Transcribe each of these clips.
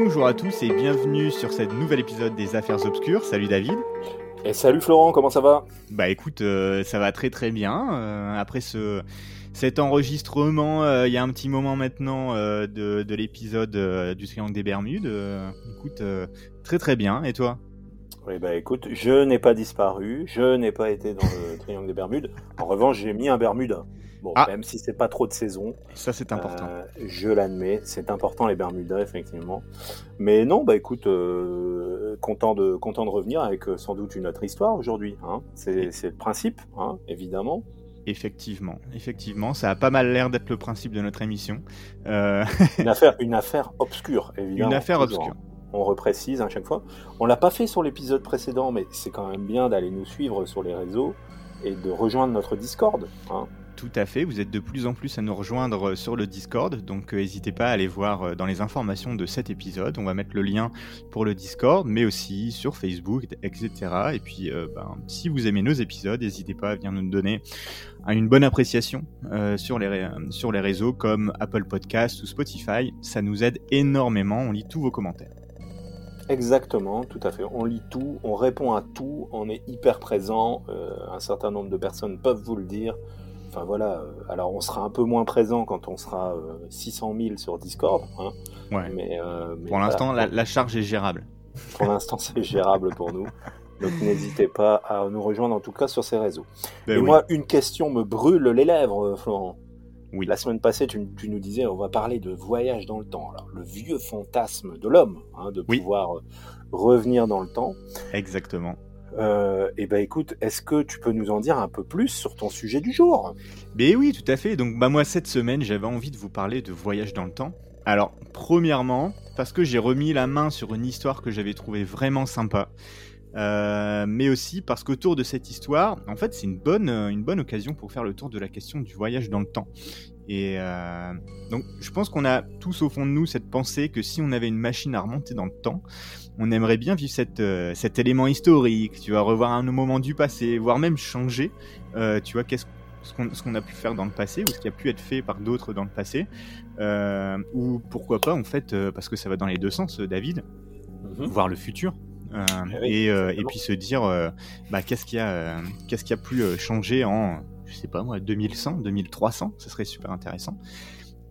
Bonjour à tous et bienvenue sur ce nouvel épisode des Affaires Obscures. Salut David. Et salut Florent, comment ça va? Bah écoute, euh, ça va très très bien. Euh, après ce, cet enregistrement, euh, il y a un petit moment maintenant de, de l'épisode du Triangle des Bermudes. écoute, très très bien. Et toi? Oui bah écoute, je n'ai pas disparu, je n'ai pas été dans le Triangle des Bermudes. En revanche, j'ai mis un Bermuda. Bon, ah. même si c'est pas trop de saison. Ça, c'est important. Euh, je l'admets, c'est important les Bermudas, effectivement. Mais non, bah écoute, euh, content, de, content de revenir avec euh, sans doute une autre histoire aujourd'hui. Hein. C'est le principe, hein, évidemment. Effectivement, effectivement, ça a pas mal l'air d'être le principe de notre émission. une, affaire, une affaire obscure, évidemment. Une affaire obscure. On reprécise à chaque fois. On l'a pas fait sur l'épisode précédent, mais c'est quand même bien d'aller nous suivre sur les réseaux et de rejoindre notre Discord. Hein. Tout à fait, vous êtes de plus en plus à nous rejoindre sur le Discord, donc euh, n'hésitez pas à aller voir euh, dans les informations de cet épisode. On va mettre le lien pour le Discord, mais aussi sur Facebook, etc. Et puis, euh, ben, si vous aimez nos épisodes, n'hésitez pas à venir nous donner une bonne appréciation sur, les, sur les réseaux comme Apple Podcast ou Spotify. Ça nous aide énormément, on lit tous vos commentaires. Exactement, tout à fait. On lit tout, on répond à tout, on est hyper présent. un certain nombre de personnes peuvent vous le dire. Enfin voilà, euh, alors on sera un peu moins présent quand on sera 600 euh, 000 sur Discord. Hein, ouais. mais, euh, pour l'instant, la, charge est gérable. Pour l'instant, c'est gérable pour nous. Donc n'hésitez pas à nous rejoindre en tout cas sur ces réseaux. Ben Et moi, une question me brûle les lèvres, Florent. Oui. La semaine passée, tu, nous disais, on va parler de voyage dans le temps. Alors, le vieux fantasme de l'homme, hein, de pouvoir revenir dans le temps. Exactement. Euh, et ben écoute, est-ce que tu peux nous en dire un peu plus sur ton sujet du jour? Ben oui, tout à fait. Donc bah moi cette semaine, j'avais envie de vous parler de voyage dans le temps. Alors, premièrement, parce que j'ai remis la main sur une histoire que j'avais trouvée vraiment sympa. Euh, mais aussi parce qu'autour de cette histoire, en fait, c'est bonne, une bonne occasion pour faire le tour de la question du voyage dans le temps. Et euh, donc, je pense qu'on a tous au fond de nous cette pensée que si on avait une machine à remonter dans le temps, on aimerait bien vivre cette, euh, cet élément historique, tu vas revoir un moment du passé, voire même changer, euh, tu vois, qu'est-ce ce qu'on a pu faire dans le passé ou ce qui a pu être fait par d'autres dans le passé, ou pourquoi pas en fait, parce que ça va dans les deux sens, David, mhm. voir le futur. Eh et, et, puis se dire bah, qu'est-ce qui a qu'est-ce qui a pu changer en je sais pas moi 2100 2300 ce serait super intéressant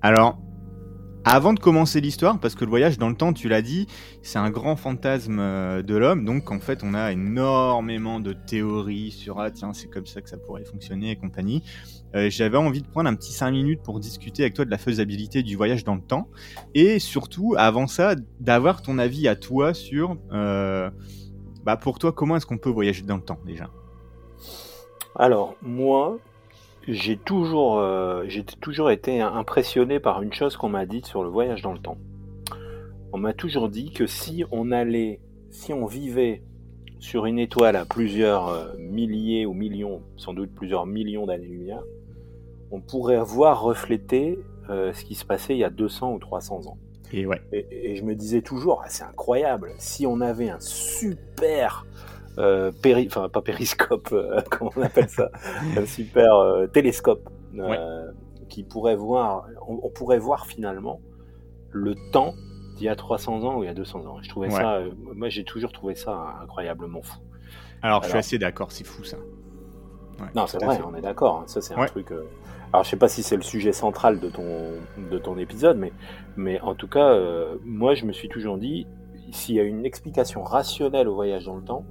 alors avant de commencer l'histoire, parce que le voyage dans le temps, tu l'as dit, c'est un grand fantasme euh, de l'homme, donc en fait on a énormément de théories sur ah tiens c'est comme ça que ça pourrait fonctionner et compagnie. Euh, j'avais envie de prendre un petit 5 minutes pour discuter avec toi de la faisabilité du voyage dans le temps, et surtout avant ça d'avoir ton avis à toi sur, euh, bah pour toi comment est-ce qu'on peut voyager dans le temps déjà? Alors moi, j'ai toujours, euh, j'ai toujours été impressionné par une chose qu'on m'a dite sur le voyage dans le temps. On m'a toujours dit que si on allait, si on vivait sur une étoile à plusieurs euh, milliers ou millions, sans doute plusieurs millions d'années-lumière, on pourrait voir refléter euh, ce qui se passait il y a 200 ou 300 ans. Et, ouais. et, je me disais toujours, ah, c'est incroyable, si on avait un super euh, péri enfin pas périscope, euh, comment on appelle ça, un super euh, télescope qui pourrait voir, on, pourrait voir finalement le temps d'il y a 300 ans ou il y a 200 ans. Je trouvais ça, moi j'ai toujours trouvé ça incroyablement fou. Alors, je suis assez d'accord, c'est fou ça. non, c'est vrai, on est d'accord. Hein. Ça c'est un truc. Alors je sais pas si c'est le sujet central de ton de ton épisode, mais mais en tout cas, moi je me suis toujours dit s'il y a une explication rationnelle au voyage dans le temps,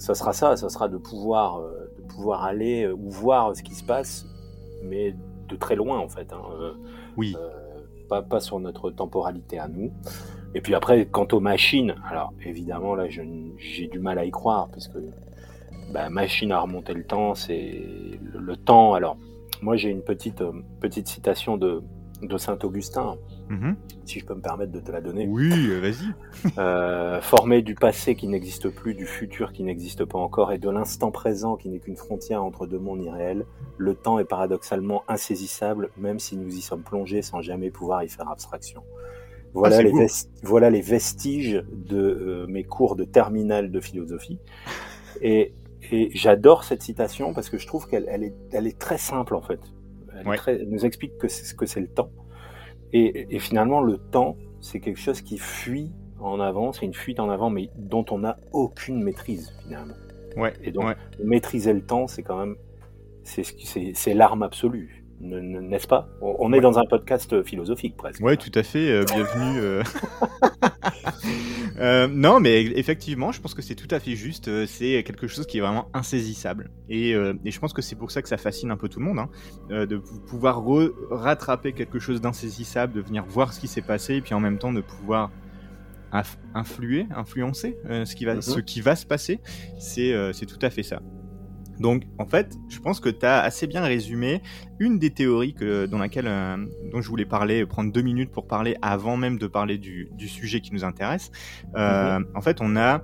ça sera ça, ça sera de pouvoir, euh, de pouvoir aller euh, ou voir ce qui se passe, mais de très loin en fait. Hein, euh, oui. pas, pas sur notre temporalité à nous. Et puis après, quant aux machines, alors évidemment là, j'ai du mal à y croire parce que bah, machine à remonter le temps, c'est le, temps. Alors moi, j'ai une petite petite citation de de Saint-Augustin, mhm. si je peux me permettre de te la donner. Oui, vas-y. euh, formé du passé qui n'existe plus, du futur qui n'existe pas encore, et de l'instant présent qui n'est qu'une frontière entre deux mondes irréels, le temps est paradoxalement insaisissable, même si nous y sommes plongés sans jamais pouvoir y faire abstraction. Voilà, ah, les, voilà les vestiges de euh, mes cours de terminale de philosophie. Et, et j'adore cette citation parce que je trouve qu'elle elle est, elle est très simple en fait. Elle, nous explique que c'est que c'est le temps. Et, finalement, le temps, c'est quelque chose qui fuit en avant, c'est une fuite en avant, mais dont on n'a aucune maîtrise finalement. Ouais. Et donc ouais. maîtriser le temps, c'est quand même c'est l'arme absolue, n'est-ce pas? On est dans un podcast philosophique presque. Ouais, tout à fait. euh, bienvenue. euh. Euh, non, mais effectivement, je pense que c'est tout à fait juste. c'est quelque chose qui est vraiment insaisissable. Et, et je pense que c'est pour ça que ça fascine un peu tout le monde, hein, de pou- pouvoir rattraper quelque chose d'insaisissable, de venir voir ce qui s'est passé, et puis en même temps de pouvoir inf- influer, influencer euh, ce, qui va, ce qui va se passer. C'est tout à fait ça. Donc, en fait, je pense que tu as assez bien résumé une des théories que, dans laquelle, euh, dont je voulais parler, prendre deux minutes pour parler avant même de parler du, du sujet qui nous intéresse. Euh, En fait, on a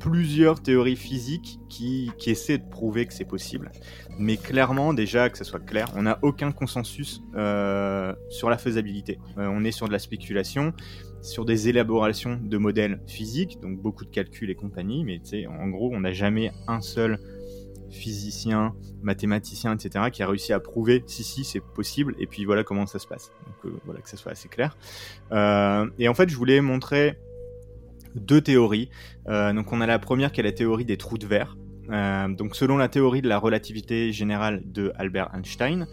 plusieurs théories physiques qui, qui essaient de prouver que c'est possible. Mais clairement, déjà, que ce soit clair, on n'a aucun consensus euh, sur la faisabilité. Euh, on est sur de la spéculation, sur des élaborations de modèles physiques, donc beaucoup de calculs et compagnie, mais en gros, on n'a jamais un seul physicien, mathématicien, etc., qui a réussi à prouver si, si, c'est possible, et puis voilà comment ça se passe. Donc euh, voilà, que ça soit assez clair. Euh, et en fait, je voulais montrer deux théories. Euh, donc on a la première qui est la théorie des trous de verre. Donc selon la théorie de la relativité générale de Albert Einstein,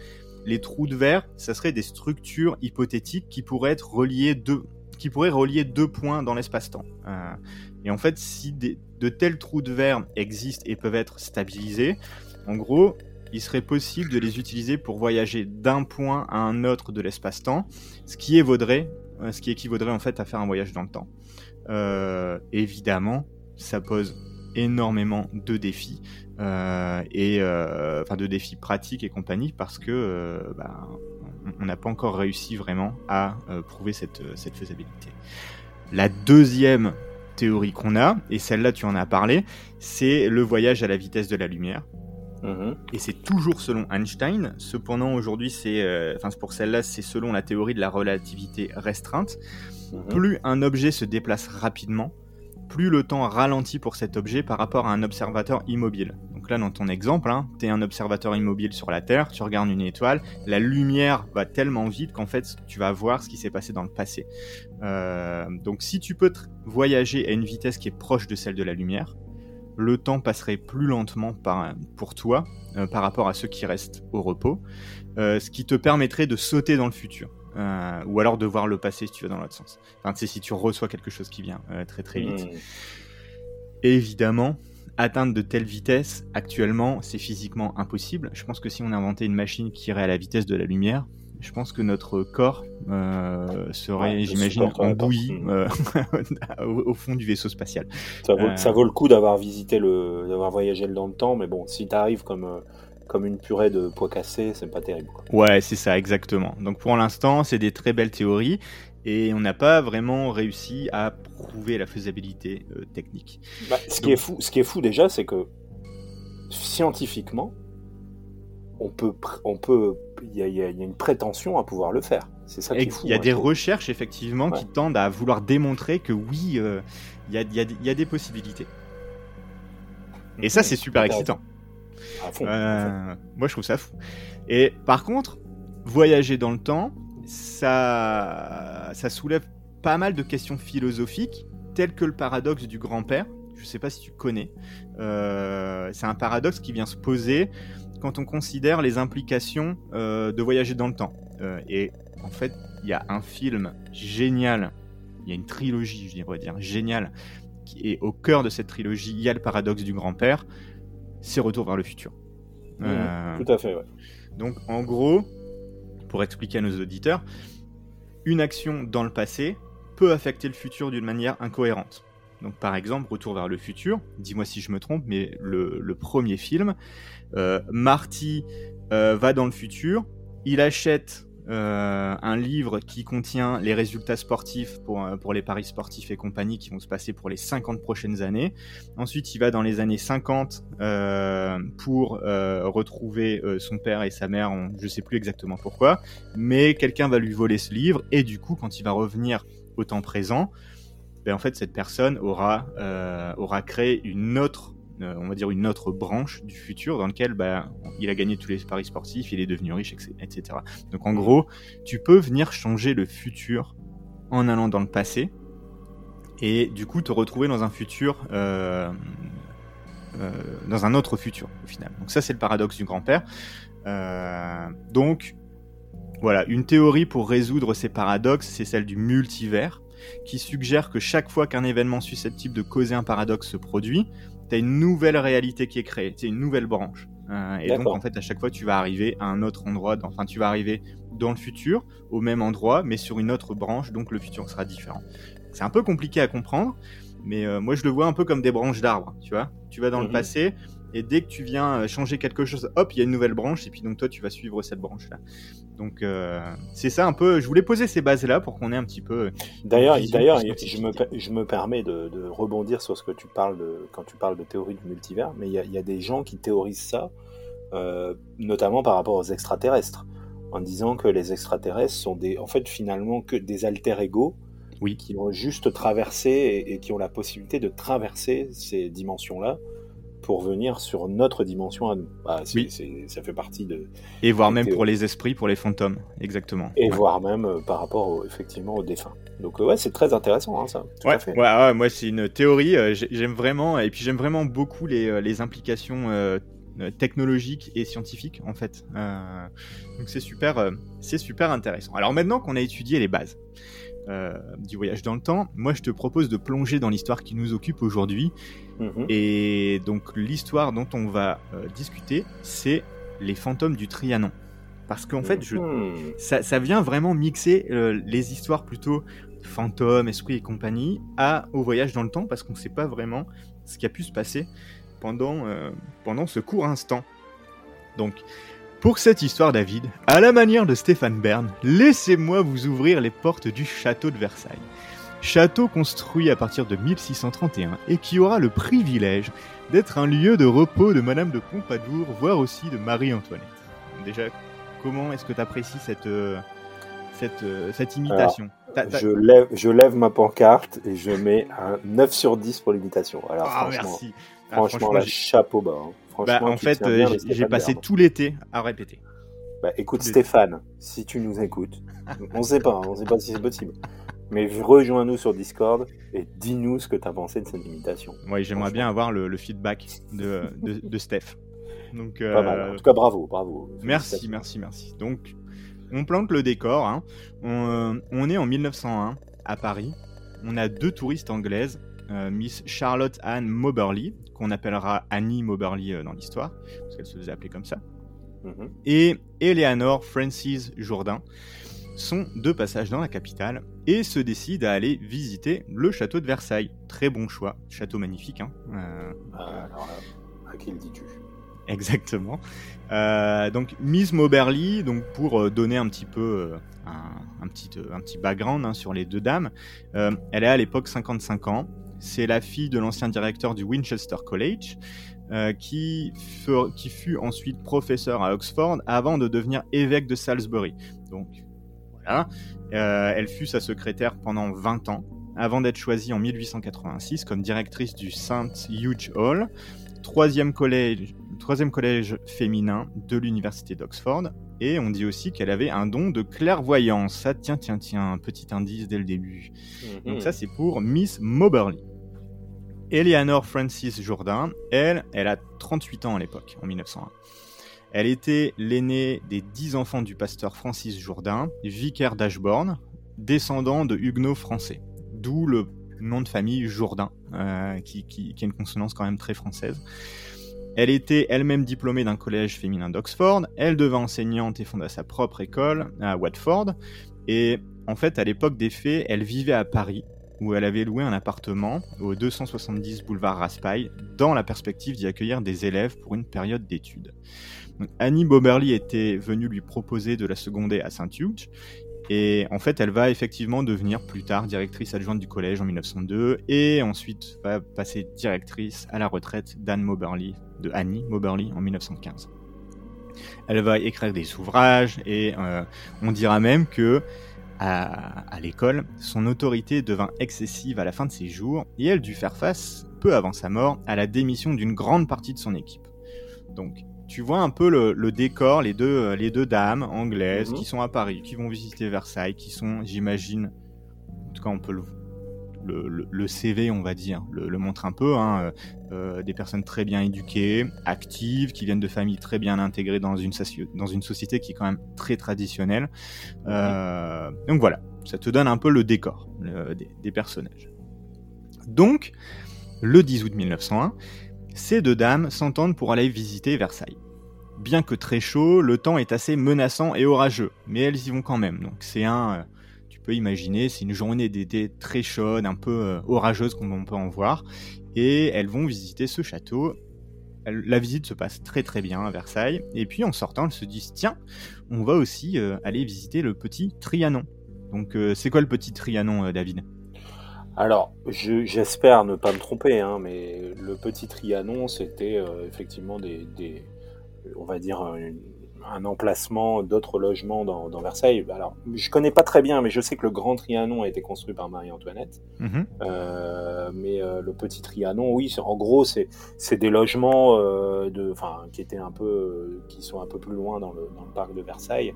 les trous de verre, ça serait des structures hypothétiques qui pourraient être deux, qui pourraient relier deux points dans l'espace-temps. Et en fait, si de tels trous de verre existent et peuvent être stabilisés, en gros, il serait possible de les utiliser pour voyager d'un point à un autre de l'espace-temps, ce qui euh, ce qui équivaudrait en fait à faire un voyage dans le temps. Euh, évidemment, ça pose énormément de défis euh, et enfin de défis pratiques et compagnie parce que bah, on- n'a pas encore réussi vraiment à prouver cette, cette faisabilité. La deuxième théorie qu'on a, et celle-là tu en as parlé, c'est le voyage à la vitesse de la lumière. Mhm. Et c'est toujours selon Einstein. Cependant, aujourd'hui, c'est, euh, enfin, pour celle-là, c'est selon la théorie de la relativité restreinte. Mhm. Plus un objet se déplace rapidement, plus le temps ralentit pour cet objet par rapport à un observateur immobile. Donc là, dans ton exemple, hein, tu es un observateur immobile sur la Terre, tu regardes une étoile, la lumière va tellement vite qu'en fait, tu vas voir ce qui s'est passé dans le passé. Euh, donc si tu peux voyager à une vitesse qui est proche de celle de la lumière, le temps passerait plus lentement par, pour toi euh, par rapport à ceux qui restent au repos, euh, ce qui te permettrait de sauter dans le futur. Euh, ou alors de voir le passé si tu vas dans l'autre sens. Enfin, tu sais, si tu reçois quelque chose qui vient très très vite. Mhm. Évidemment, atteindre de telles vitesses, actuellement, c'est physiquement impossible. Je pense que si on inventait une machine qui irait à la vitesse de la lumière, je pense que notre corps euh, serait, Ouais, j'imagine, embouilli Mhm. euh, au, au fond du vaisseau spatial. Ça, vaut, Euh. ça vaut le coup d'avoir visité le, d'avoir voyagé dans le temps, mais bon, si t'arrives comme, comme une purée de pois cassés, c'est pas terrible. Quoi. Ouais, c'est ça, exactement. Donc pour l'instant, c'est des très belles théories et on n'a pas vraiment réussi à prouver la faisabilité euh, technique. Bah, ce, qui est fou, ce qui est fou déjà, c'est que scientifiquement, on peut, on peut, il y a, y y une prétention à pouvoir le faire. C'est ça qui est fou. Il y a des recherches effectivement qui tendent à vouloir démontrer que oui, euh, il y, a, y des possibilités. Et ça, c'est super excitant. À fond, à fond. Euh, moi, je trouve ça fou. Et par contre, voyager dans le temps, ça, ça soulève pas mal de questions philosophiques, telles que le paradoxe du grand-père. Je sais pas si tu connais. Euh, c'est un paradoxe qui vient se poser quand on considère les implications euh, de voyager dans le temps. Euh, et en fait, il y a un film génial, il y a une trilogie, je devrais dire, géniale, qui est au cœur de cette trilogie. Il y a le paradoxe du grand-père, c'est Retour vers le futur. Euh, Tout à fait, ouais. donc en gros, expliquer à nos auditeurs, une action dans le passé peut affecter le futur d'une manière incohérente. Donc par exemple, Retour vers le futur, dis-moi si je me trompe, mais le, le premier film, euh, Marty euh, va dans le futur, il achète euh, un livre qui contient les résultats sportifs pour, euh, pour les paris sportifs et compagnie qui vont se passer pour les 50 prochaines années. Ensuite, il va dans les années 50 euh, pour retrouver son père et sa mère, on, je sais plus exactement pourquoi, mais quelqu'un va lui voler ce livre et du coup, quand il va revenir au temps présent, ben, en fait, cette personne aura, aura créé une autre, on va dire une autre branche du futur dans lequel ben, il a gagné tous les paris sportifs, il est devenu riche, etc. Donc en gros, tu peux venir changer le futur en allant dans le passé et du coup te retrouver dans un futur, euh, euh, dans un autre futur au final. Donc ça c'est le paradoxe du grand-père. Euh, donc voilà, une théorie pour résoudre ces paradoxes, c'est celle du multivers, qui suggère que chaque fois qu'un événement susceptible de causer un paradoxe se produit, tu as une nouvelle réalité qui est créée, c'est une nouvelle branche. Euh, et donc en fait à chaque fois tu vas arriver à un autre endroit, enfin tu vas arriver dans le futur, au même endroit, mais sur une autre branche, donc le futur sera différent. C'est un peu compliqué à comprendre, mais euh, moi je le vois un peu comme des branches d'arbres, tu vois. Tu vas dans le Mhm. passé, et dès que tu viens euh, changer quelque chose, hop, il y a une nouvelle branche, et puis donc toi tu vas suivre cette branche-là. Donc euh, c'est ça un peu, je voulais poser ces bases-là pour qu'on ait un petit peu... D'ailleurs, vision d'ailleurs, plus je me, je me permets de, de rebondir sur ce que tu parles de, quand tu parles de théorie du multivers, mais il y a, il y a des gens qui théorisent ça, euh, notamment par rapport aux extraterrestres, en disant que les extraterrestres sont des, en fait, finalement, que des alter ego Oui. qui ont juste traversé et, et qui ont la possibilité de traverser ces dimensions-là pour venir sur notre dimension à nous. Bah, Oui. ça fait partie de, Et voire même théories. pour les esprits, pour les fantômes, exactement. et Ouais. voire même euh, par rapport au- effectivement aux défunts. Donc euh, ouais, c'est très intéressant, hein, ça. Tout Ouais, à fait. ouais, ouais, moi c'est une théorie, euh, j'ai- j'aime vraiment, et puis j'aime vraiment beaucoup les, les implications technologiques et scientifiques en fait. Euh, donc c'est super, euh, c'est super intéressant. Alors maintenant qu'on a étudié les bases euh, du voyage dans le temps, moi je te propose de plonger dans l'histoire qui nous occupe aujourd'hui. Mhm. Et donc l'histoire dont on va euh, discuter, c'est les fantômes du Trianon. Parce qu'en fait, je, Mhm. ça, ça vient vraiment mixer euh, les histoires plutôt fantômes, esprits et compagnie à au voyage dans le temps parce qu'on ne sait pas vraiment ce qui a pu se passer pendant, pendant ce court instant. Donc, pour cette histoire, David, à la manière de Stéphane Bern, laissez-moi vous ouvrir les portes du château de Versailles. Château construit à partir de 1631 et qui aura le privilège d'être un lieu de repos de Madame de Pompadour, voire aussi de Marie-Antoinette. Déjà, comment est-ce que tu apprécies cette, euh, cette, euh, cette imitation Je lève, je lève ma pancarte et je mets un 9 sur 10 pour l'imitation. Alors Ah, franchement, merci. Ah, franchement, là, j'ai- chapeau bas. hein. Bah, en fait, euh, j'ai- passé Bern. tout l'été à répéter. Bah, écoute Stéphane, si tu nous écoutes, on sait pas, on sait pas si c'est possible. Mais rejoins-nous sur Discord et dis-nous ce que tu as pensé de cette imitation. Ouais, j'aimerais bien avoir le, le feedback de, de, de Steph. Donc, Pas mal. euh, En tout cas, bravo, bravo. Merci, merci, merci. Donc, on plante le décor. hein. On, euh, on est en 1901 à Paris. On a deux touristes anglaises, euh, Miss Charlotte Anne Moberly, qu'on appellera Annie Moberly euh, dans l'histoire, parce qu'elle se faisait appeler comme ça, Mhm. et Eleanor Francis Jourdain sont de passage dans la capitale et se décident à aller visiter le château de Versailles. Très bon choix, château magnifique. Hein. Euh, Ah, alors là, à qui le dis-tu? Exactement. Euh, donc Miss Moberly, donc pour euh, donner un petit peu euh, un, un petit euh, un petit background hein, sur les deux dames, euh, elle est à l'époque 55 ans. C'est la fille de l'ancien directeur du Winchester College, euh, qui, fut ensuite professeur à Oxford avant de devenir évêque de Salisbury. Donc voilà, Euh, elle fut sa secrétaire pendant 20 ans, avant d'être choisie en 1886 comme directrice du St. Hugh Hall, troisième collège féminin de l'université d'Oxford. Et on dit aussi qu'elle avait un don de clairvoyance. Ça, tiens, tiens, tiens, un petit indice dès le début. Mhm. Donc ça, c'est pour Miss Moberly. Eleanor Francis Jourdain, elle, elle a 38 ans à l'époque, en 1901. Elle était l'aînée des dix enfants du pasteur Francis Jourdain, vicaire d'Ashbourne, descendant de huguenots français. D'où le nom de famille Jourdain, euh, qui, qui, qui est une consonance quand même très française. Elle était elle-même diplômée d'un collège féminin d'Oxford. Elle devint enseignante et fonda sa propre école à Watford. Et en fait, à l'époque des faits, elle vivait à Paris, où elle avait loué un appartement au 270 boulevard Raspail, dans la perspective d'y accueillir des élèves pour une période d'études. Annie Boberly était venue lui proposer de la seconder à Saint-Hugh, et en fait, elle va effectivement devenir plus tard directrice adjointe du collège en 1902, et ensuite va passer directrice à la retraite d'Anne Moberly, de Annie Moberly en 1915. Elle va écrire des ouvrages, et euh, on dira même que à, à l'école, son autorité devint excessive à la fin de ses jours, et elle dut faire face, peu avant sa mort, à la démission d'une grande partie de son équipe. Donc, tu vois un peu le, le décor, les deux, euh, les deux dames anglaises Mhm. qui sont à Paris, qui vont visiter Versailles, qui sont, j'imagine, en tout cas on peut le, le, CV, on va dire, le, montre un peu. Hein, des personnes très bien éduquées, actives, qui viennent de familles très bien intégrées dans une, dans une société qui est quand même très traditionnelle. donc voilà, ça te donne un peu le décor des, des personnages. Donc, le 10 août 1901, ces deux dames s'entendent pour aller visiter Versailles. Bien que très chaud, le temps est assez menaçant et orageux, mais elles y vont quand même. Donc c'est un, euh, tu peux imaginer, c'est une journée d'été très chaude, un peu euh, orageuse comme on peut en voir, et elles vont visiter ce château. La visite se passe très très bien à Versailles, et puis en sortant, elles se disent tiens, on va aussi euh, aller visiter le petit Trianon. Donc c'est quoi le petit Trianon, David? Alors, j'espère ne pas me tromper, hein, mais le petit Trianon, c'était effectivement des, on va dire, un, emplacement d'autres logements dans, Versailles. Alors, je connais pas très bien, mais je sais que le Grand Trianon a été construit par Marie-Antoinette. Mhm. Euh, mais euh, le petit Trianon, oui, en gros, c'est des logements euh, de, qui étaient un peu, qui sont un peu plus loin dans le, parc de Versailles.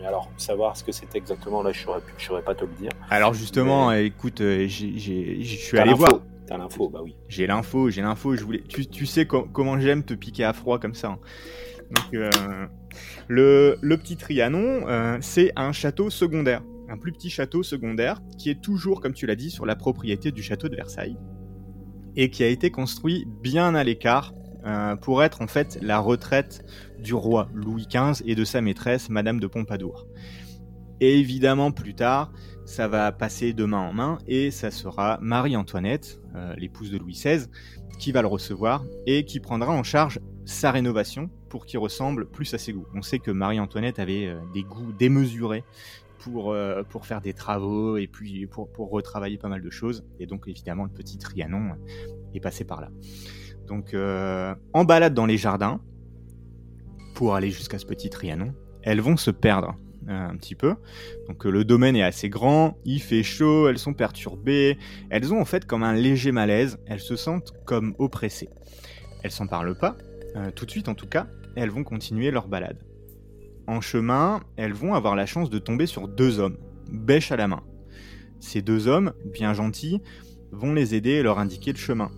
Mais alors, savoir ce que c'était exactement, là, je ne saurais, pas te le dire. Alors, justement, écoute, je suis allé voir l'info, bah oui. J'ai l'info, j'ai l'info. Je voulais, tu, sais comment j'aime te piquer à froid comme ça. Hein. Donc, euh, le, petit Trianon, euh, c'est un château secondaire, un plus petit château secondaire qui est toujours, comme tu l'as dit, sur la propriété du château de Versailles et qui a été construit bien à l'écart euh, pour être en fait la retraite du roi Louis XV et de sa maîtresse Madame de Pompadour. Et évidemment, plus tard, ça va passer de main en main et ça sera Marie-Antoinette, euh, l'épouse de Louis XVI, qui va le recevoir et qui prendra en charge sa rénovation pour qu'il ressemble plus à ses goûts. On sait que Marie-Antoinette avait euh, des goûts démesurés pour, pour faire des travaux et puis pour, pour retravailler pas mal de choses. Et donc évidemment le petit Trianon est passé par là. Donc en balade dans les jardins, pour aller jusqu'à ce petit Trianon, elles vont se perdre un petit peu. Donc euh, le domaine est assez grand, il fait chaud, elles sont perturbées, elles ont en fait comme un léger malaise, elles se sentent comme oppressées. Elles s'en parlent pas, euh, tout de suite en tout cas, elles vont continuer leur balade. En chemin, elles vont avoir la chance de tomber sur deux hommes, bêche à la main. Ces deux hommes, bien gentils, vont les aider et leur indiquer le chemin.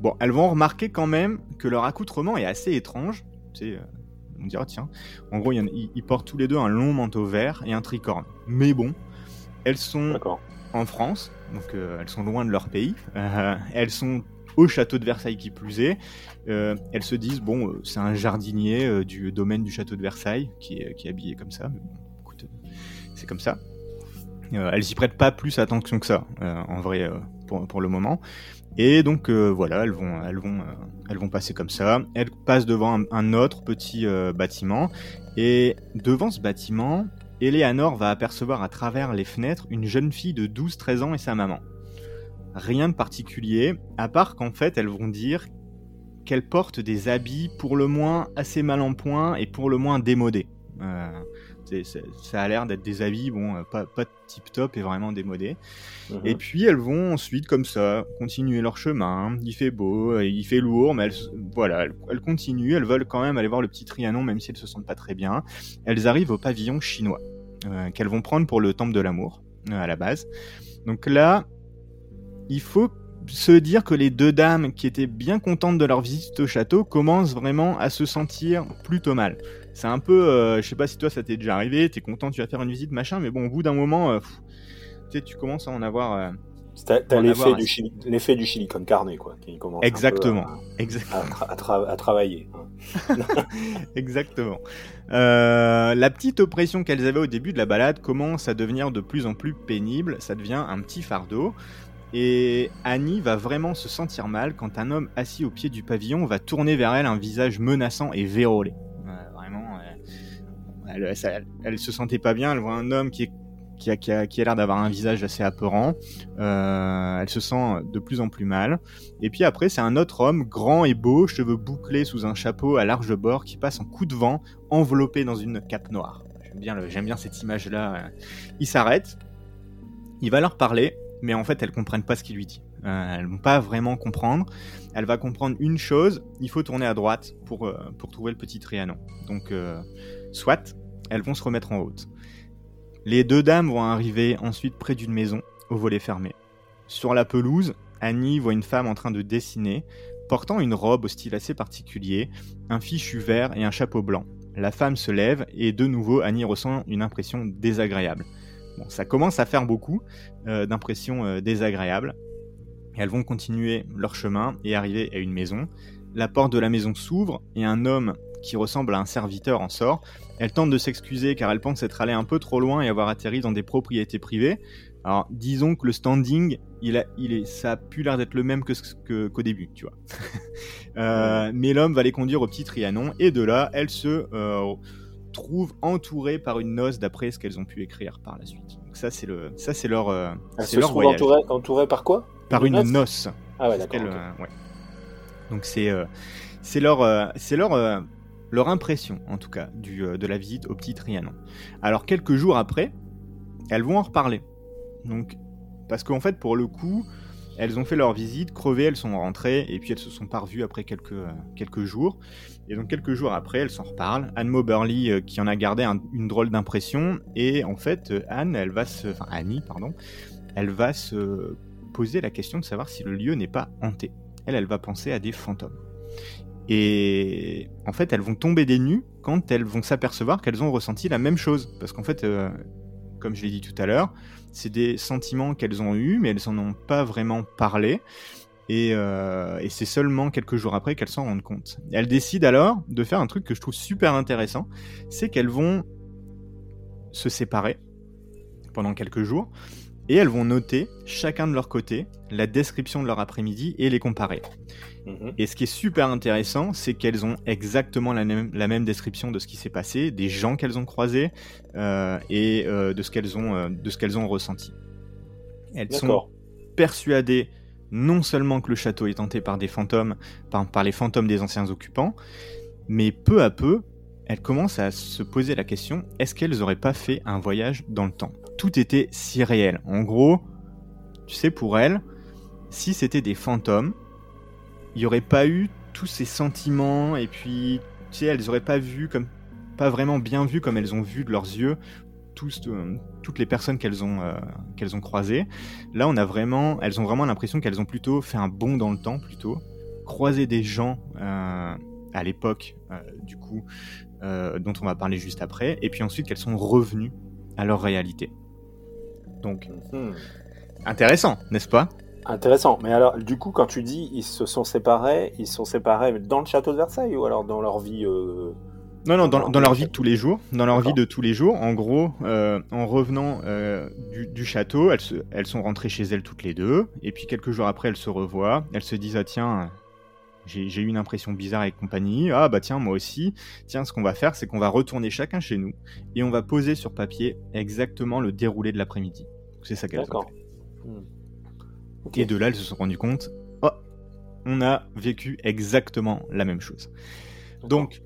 Bon, elles vont remarquer quand même que leur accoutrement est assez étrange. C'est euh, on dira tiens. En gros, ils, portent tous les deux un long manteau vert et un tricorne. Mais bon, elles sont en France, donc euh, elles sont loin de leur pays. Euh, elles sont au château de Versailles qui plus est. Euh, elles se disent bon, c'est un jardinier du domaine du château de Versailles qui est, qui est habillé comme ça. Mais bon, écoute, c'est comme ça. elles y prêtent pas plus attention que ça, en vrai, pour, pour, le moment. Et donc voilà, elles vont, elles vont elles vont passer comme ça. Elles passent devant un, autre petit euh, bâtiment. Et devant ce bâtiment, Eleanor va apercevoir à travers les fenêtres une jeune fille de 12-13 ans et sa maman. Rien de particulier, à part qu'en fait elles vont dire qu'elles portent des habits pour le moins assez mal en point et pour le moins démodés. Euh, ça a l'air d'être des habits, bon, euh, pas, pas tip top et vraiment démodés. Mhm. Et puis elles vont ensuite, comme ça, continuer leur chemin. Il fait beau, il fait lourd, mais elles, voilà, elles, continuent. Elles veulent quand même aller voir le petit Trianon, même si elles se sentent pas très bien. Elles arrivent au pavillon chinois, euh, qu'elles vont prendre pour le temple de l'amour, euh, à la base. Donc là, il faut se dire que les deux dames qui étaient bien contentes de leur visite au château commencent vraiment à se sentir plutôt mal c'est un peu, euh, je sais pas si toi ça t'est déjà arrivé, t'es content, tu vas faire une visite, machin, mais bon, au bout d'un moment, euh, tu sais, tu commences à en avoir. Euh, T'as l'effet du, chili, l'effet du chili con carne, quoi, qui commence Exactement. à, à, travailler. Hein. Exactement. la petite oppression qu'elles avaient au début de la balade commence à devenir de plus en plus pénible, ça devient un petit fardeau. Et Annie va vraiment se sentir mal quand un homme assis au pied du pavillon va tourner vers elle un visage menaçant et vérolé elle, se sentait pas bien, elle voit un homme qui, qui a, l'air d'avoir un visage assez apeurant, euh, elle se sent de plus en plus mal. Et puis après, c'est un autre homme, grand et beau, cheveux bouclés sous un chapeau à large bord, qui passe en coup de vent, enveloppé dans une cape noire. J'aime bien, j'aime bien cette image-là. Il s'arrête, il va leur parler, mais en fait, elles comprennent pas ce qu'il lui dit. Euh, elles vont pas vraiment comprendre. Elle va comprendre une chose, il faut tourner à droite pour, euh, pour trouver le petit Trianon. Donc, soit, elles vont se remettre en route. Les deux dames vont arriver ensuite près d'une maison au volet fermé. Sur la pelouse, Annie voit une femme en train de dessiner, portant une robe au style assez particulier, un fichu vert et un chapeau blanc. La femme se lève et de nouveau Annie ressent une impression désagréable. Bon, ça commence à faire beaucoup euh, d'impressions euh, désagréables. Elles vont continuer leur chemin et arriver à une maison. La porte de la maison s'ouvre et un homme qui ressemble à un serviteur en sort. Elle tente de s'excuser car elle pense être allée un peu trop loin et avoir atterri dans des propriétés privées. Alors, disons que le standing, il a, il est, ça a pu l'air d'être le même que, qu'au début, tu vois. euh, mais l'homme va les conduire au petit Trianon, et de là, elles se euh, trouvent entourées par une noce, d'après ce qu'elles ont pu écrire par la suite. Donc ça, c'est le, ça c'est leur, euh, Elles se leur voyage. entourées, entourées par quoi? Par une noce? noce. Ah ouais, d'accord. Euh, ouais. Donc c'est euh, c'est leur euh, c'est leur leur impression en tout cas du, de la visite au petit Trianon. Alors quelques jours après, elles vont en reparler. Donc parce qu'en fait pour le coup, elles ont fait leur visite, crevées, elles sont rentrées et puis elles se sont pas revues après quelques euh, quelques jours. Et donc quelques jours après, elles s'en reparlent. Anne Moberly euh, qui en a gardé un- une drôle d'impression et en fait euh, Anne, elle va se enfin Annie pardon, elle va se poser la question de savoir si le lieu n'est pas hanté elle, elle va penser à des fantômes. Et en fait, elles vont tomber des nues quand elles vont s'apercevoir qu'elles ont ressenti la même chose. Parce qu'en fait, comme je l'ai dit tout à l'heure, c'est des sentiments qu'elles ont eus, mais elles n'en ont pas vraiment parlé. Et, euh, et c'est seulement quelques jours après qu'elles s'en rendent compte. Elles décident alors de faire un truc que je trouve super intéressant, c'est qu'elles vont se séparer pendant quelques jours et elles vont noter chacun de leur côté la description de leur après-midi et les comparer. Mhm. Et ce qui est super intéressant, c'est qu'elles ont exactement la même, la même description de ce qui s'est passé, des gens qu'elles ont croisés euh, et euh, de ce qu'elles ont, euh, de ce qu'elles ont ressenti. Elles sont persuadées non seulement que le château est hanté par des fantômes, par, par les fantômes des anciens occupants, mais peu à peu, elles commencent à se poser la question est-ce qu'elles auraient pas fait un voyage dans le temps? Tout était si réel. En gros, tu sais, pour elles, si c'était des fantômes, il n'y aurait pas eu tous ces sentiments, et puis, tu sais, elles auraient pas vu comme, pas vraiment bien vu comme elles ont vu de leurs yeux euh, toutes les personnes qu'elles ont, euh, qu'elles ont croisées. Là, on a vraiment, elles ont vraiment l'impression qu'elles ont plutôt fait un bond dans le temps, plutôt croisé des gens euh, à l'époque, du coup, dont on va parler juste après, et puis ensuite qu'elles sont revenues à leur réalité. Donc, intéressant, n'est-ce pas? Intéressant. Mais alors, du coup, quand tu dis ils se sont séparés, ils se sont séparés dans le château de Versailles ou alors dans leur vie euh, Non, non, dans, leur vie de tous les jours. Dans leur vie de tous les jours, en gros, euh, en revenant euh, du, du château, elles, se- elles sont rentrées chez elles toutes les deux. Et puis quelques jours après, elles se revoient. Elles se disent Ah, tiens, j'ai eu une impression bizarre et compagnie. Ah, bah tiens, moi aussi. Tiens, ce qu'on va faire, c'est qu'on va retourner chacun chez nous. Et on va poser sur papier exactement le déroulé de l'après-midi. C'est ça qu'elles ont fait. Hmm. Et de là, elles se sont rendues compte Oh, on a vécu exactement la même chose. Donc,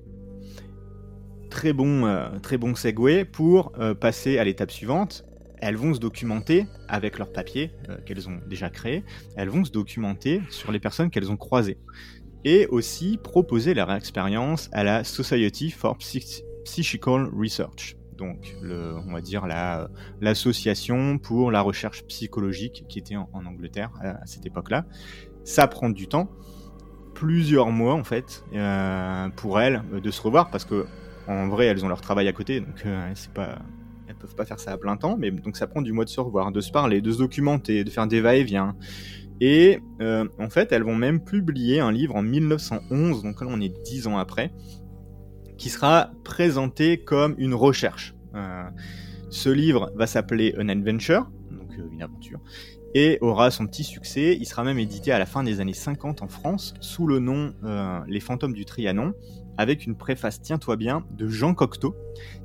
très bon, euh, très bon segue pour euh, passer à l'étape suivante. Elles vont se documenter avec leurs papiers euh, qu'elles ont déjà créés. Elles vont se documenter sur les personnes qu'elles ont croisées. Et aussi proposer leur expérience à la Society for Psych- Psychical Research. Donc, on va dire la, l'association pour la recherche psychologique qui était en, Angleterre à, à cette époque-là. Ça prend du temps, plusieurs mois en fait, euh, pour elles euh, de se revoir parce que en vrai elles ont leur travail à côté, donc euh, c'est pas, elles peuvent pas faire ça à plein temps, mais donc ça prend du mois de se revoir, de se parler, de se documenter, de faire des va-et-vient. Et euh, en fait, elles vont même publier un livre en 1911, donc là on est dix ans après, qui sera présenté comme une recherche. Euh, ce livre va s'appeler An Adventure, donc euh, une aventure, et aura son petit succès. Il sera même édité à la fin des années 50 en France sous le nom Les fantômes du Trianon, avec une préface, tiens-toi bien, de Jean Cocteau,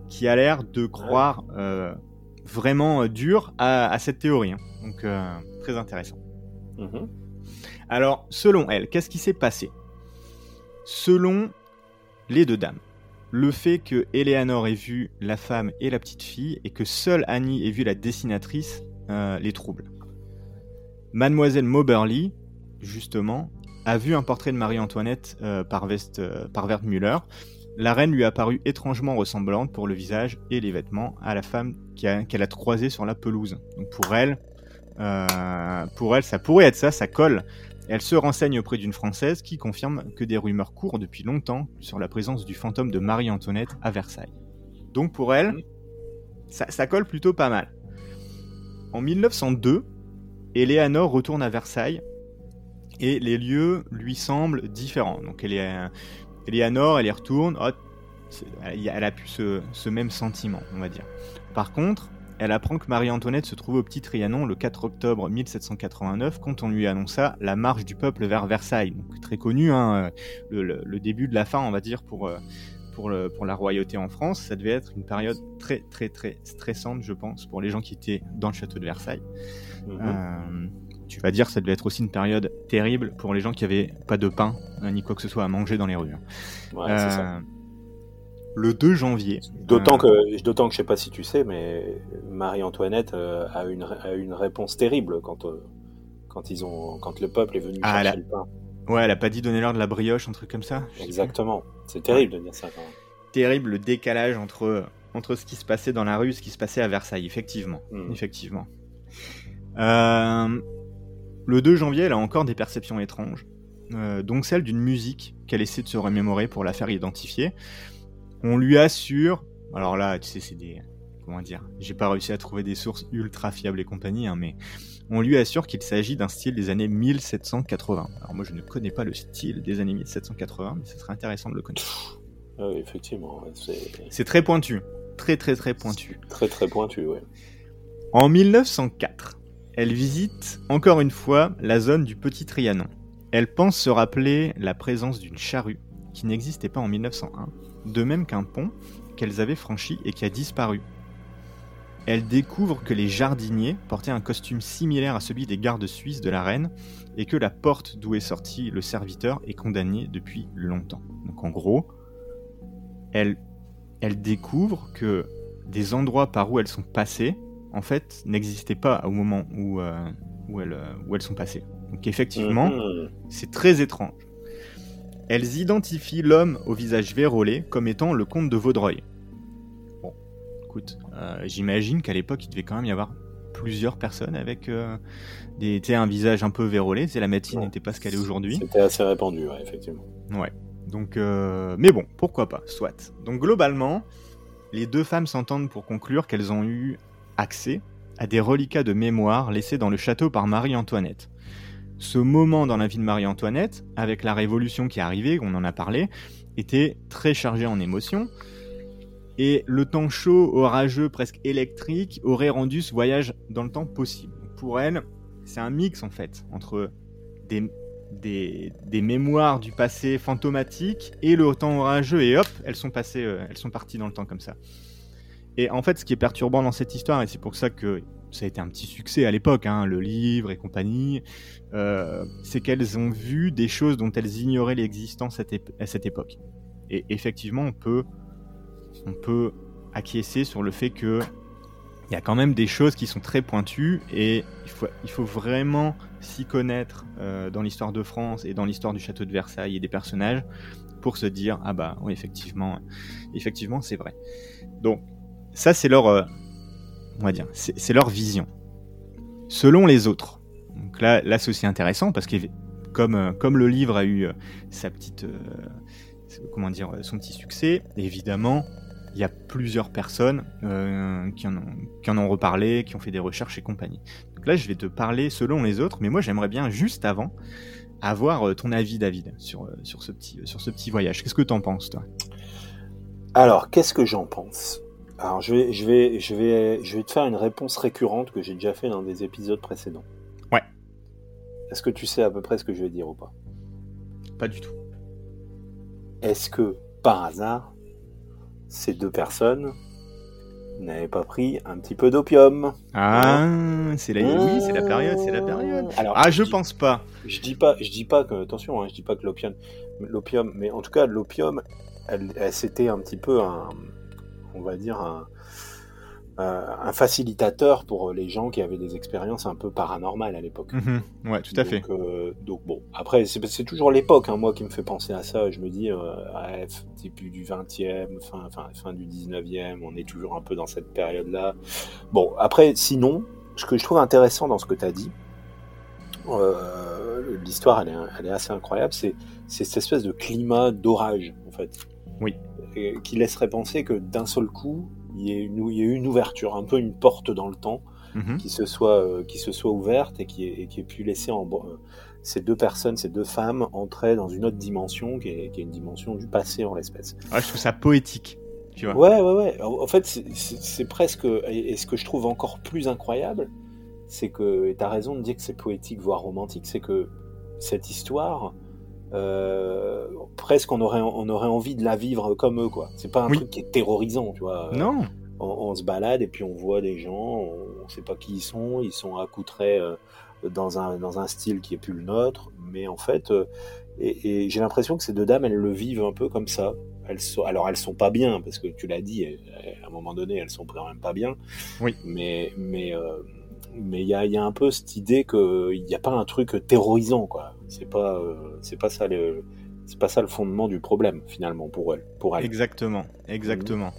qui a l'air de croire vraiment dur à, cette théorie. hein. Donc très intéressant. Mhm. Alors, selon elle, qu'est-ce qui s'est passé? Selon les deux dames, le fait que Eleanor ait vu la femme et la petite fille et que seule Annie ait vu la dessinatrice euh, les trouble. Mademoiselle Moberly, justement, a vu un portrait de Marie-Antoinette euh, par, euh, Wertmüller. La reine lui a paru étrangement ressemblante pour le visage et les vêtements à la femme qui a- qu'elle a croisée sur la pelouse. Donc pour elle, pour elle, ça pourrait être ça, ça colle. Elle se renseigne auprès d'une Française qui confirme que des rumeurs courent depuis longtemps sur la présence du fantôme de Marie-Antoinette à Versailles. Donc pour elle, ça, ça colle plutôt pas mal. En 1902, Eleanor retourne à Versailles et les lieux lui semblent différents. Donc elle est, Eleanor, elle y retourne, oh, elle a plus ce, ce, même sentiment, on va dire. Par contre, elle apprend que Marie-Antoinette se trouve au Petit Trianon le 4 octobre 1789 quand on lui annonça la marche du peuple vers Versailles. Donc très connu, hein, le, le, le, début de la fin, on va dire, pour, pour, le, pour la royauté en France. Ça devait être une période très très très stressante, je pense, pour les gens qui étaient dans le château de Versailles. Mmh. Euh, tu vas dire ça devait être aussi une période terrible pour les gens qui avaient pas de pain hein, ni quoi que ce soit à manger dans les rues. Hein. Ouais, euh, ça. Le 2 janvier. D'autant euh... que, d'autant que je sais pas si tu sais, mais Marie-Antoinette euh, a, une, a une réponse terrible quand, euh, quand, ils ont, quand le peuple est venu ah, chercher le pain. Ouais, elle a pas dit donner leur de la brioche, un truc comme ça. Exactement. C'est terrible de dire ça quand même. Terrible le décalage entre, entre ce qui se passait dans la rue et ce qui se passait à Versailles, effectivement. Hmm. Mmh. Effectivement. Le 2 janvier, elle a encore des perceptions étranges, donc celle d'une musique qu'elle essaie de se remémorer pour la faire identifier. On lui assure, alors là, tu sais, c'est des, comment dire, j'ai pas réussi à trouver des sources ultra fiables et compagnie, hein, mais on lui assure qu'il s'agit d'un style des années 1780. Alors moi, je ne connais pas le style des années 1780, mais ce serait intéressant de le connaître. Ah oui, effectivement, c'est très pointu, très très très pointu. Très très pointu, ouais. En 1904, elle visite encore une fois la zone du Petit Trianon. Elle pense se rappeler la présence d'une charrue qui n'existait pas en 1901, de même qu'un pont qu'elles avaient franchi et qui a disparu. Elle découvre que les jardiniers portaient un costume similaire à celui des gardes suisses de la reine et que la porte d'où est sorti le serviteur est condamnée depuis longtemps. Donc en gros, elle, elle découvre que des endroits par où elles sont passées en fait, n'existaient pas au moment où, euh, où, elles, où elles sont passées. Donc effectivement, mmh. c'est très étrange. Elles identifient l'homme au visage vérolé comme étant le comte de Vaudreuil. Bon, écoute, euh, j'imagine qu'à l'époque, il devait quand même y avoir plusieurs personnes avec euh, des, un visage un peu vérolé. C'est la médecine n'était pas ce qu'elle est aujourd'hui. C'était assez répandu, ouais, effectivement. Ouais. Donc, euh, mais bon, pourquoi pas, soit. Donc globalement, les deux femmes s'entendent pour conclure qu'elles ont eu accès à des reliquats de mémoire laissés dans le château par Marie-Antoinette. Ce moment dans la vie de Marie-Antoinette, avec la révolution qui est arrivée, on en a parlé, était très chargé en émotions, et le temps chaud, orageux, presque électrique, aurait rendu ce voyage dans le temps possible. Pour elle, c'est un mix en fait entre des, des, des, mémoires du passé fantomatiques et le temps orageux, et hop, elles sont passées, euh, elles sont parties dans le temps comme ça. Et en fait, ce qui est perturbant dans cette histoire, et c'est pour ça que ça a été un petit succès à l'époque, hein, le livre et compagnie, euh, c'est qu'elles ont vu des choses dont elles ignoraient l'existence à cette époque. Et effectivement, on peut, on peut acquiescer sur le fait que il y a quand même des choses qui sont très pointues et il faut, il faut vraiment s'y connaître euh, dans l'histoire de France et dans l'histoire du château de Versailles et des personnages pour se dire ah bah oui effectivement effectivement c'est vrai. Donc ça, c'est leur, euh, on va dire, c'est leur vision. Selon les autres. Donc là, là c'est aussi intéressant parce que comme, euh, comme le livre a eu euh, sa petite, dire, son petit succès, évidemment, il y a plusieurs personnes euh, qui, en ont, reparlé, qui ont fait des recherches et compagnie. Donc là, je vais te parler selon les autres, mais moi, j'aimerais bien juste avant avoir ton avis, David, sur, ce, petit, sur ce petit voyage. Qu'est-ce que tu en penses, toi? Alors, qu'est-ce que j'en pense? Alors je vais, je, vais, je, vais, je vais te faire une réponse récurrente que j'ai déjà fait dans des épisodes précédents. Ouais. Est-ce que tu sais à peu près ce que je vais dire ou pas? Pas du tout. Est-ce que, par hasard, ces deux personnes n'avaient pas pris un petit peu d'opium? Ah, c'est la, oui, c'est la période, c'est la période. Alors, ah, je, je pense pas. Je dis pas, je dis pas que, attention, hein, je dis pas que l'opium, l'opium, mais en tout cas, l'opium, elle, elle c'était un petit peu un on va dire, un, un, facilitateur pour les gens qui avaient des expériences un peu paranormales à l'époque. Mmh, ouais, tout à donc, fait. Euh, donc bon, après, c'est toujours l'époque, hein, moi, qui me fait penser à ça. Je me dis, euh, début du 20e, fin, fin, fin du 19e, on est toujours un peu dans cette période-là. Bon, après, sinon, ce que je trouve intéressant dans ce que tu as dit, euh, l'histoire elle est, elle est, assez incroyable, c'est cette espèce de climat d'orage en fait. Oui. Qui laisserait penser que d'un seul coup, il y, ait une, il y une ouverture, un peu une porte dans le temps, Mhm. qui se soit euh, qui se soit ouverte et qui ait, et qui ait pu laisser en, euh, ces deux personnes, ces deux femmes entrer dans une autre dimension qui est, qui est une dimension du passé en l'espèce. Ouais, je trouve ça poétique. Tu vois. Ouais, ouais, ouais. En fait, c'est- presque. Et, et ce que je trouve encore plus incroyable, c'est que. Et t'as raison de dire que c'est poétique, voire romantique, c'est que cette histoire. Euh, presque on aurait, on aurait envie de la vivre comme eux, quoi. C'est pas un Oui. truc qui est terrorisant, tu vois. Non. on, on se balade et puis on voit des gens, on ne sait pas qui ils sont, ils sont accoutrés euh, dans, un, dans un style qui est plus le nôtre, mais en fait, euh, et, et j'ai l'impression que ces deux dames, elles le vivent un peu comme ça. Elles sont, alors elles sont pas bien, parce que tu l'as dit, à un moment donné, elles sont quand même pas bien. Oui. Mais mais euh, mais il y a, il y a un peu cette idée qu'il n'y a pas un truc terrorisant, quoi. C'est pas euh, c'est pas ça le c'est pas ça le fondement du problème finalement pour elles, pour elles. Exactement. Exactement.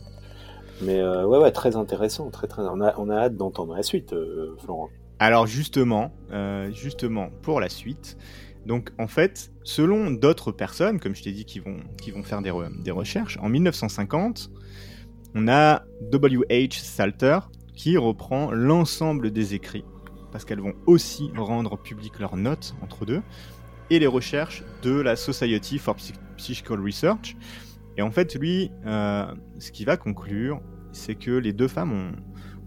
Mais euh, ouais, ouais, très intéressant, très très. On a, on a hâte d'entendre la suite, euh, Florent. Alors justement, euh, justement pour la suite, donc en fait, selon d'autres personnes, comme je t'ai dit, qui vont, qui vont faire des, re- des recherches, en 1950, on a W.H. Salter qui reprend l'ensemble des écrits, parce qu'elles vont aussi rendre public leurs notes entre deux, et les recherches de la Society for Psy- Psychical Research. Et en fait, lui, euh, ce qu'il va conclure, c'est que les deux femmes ont,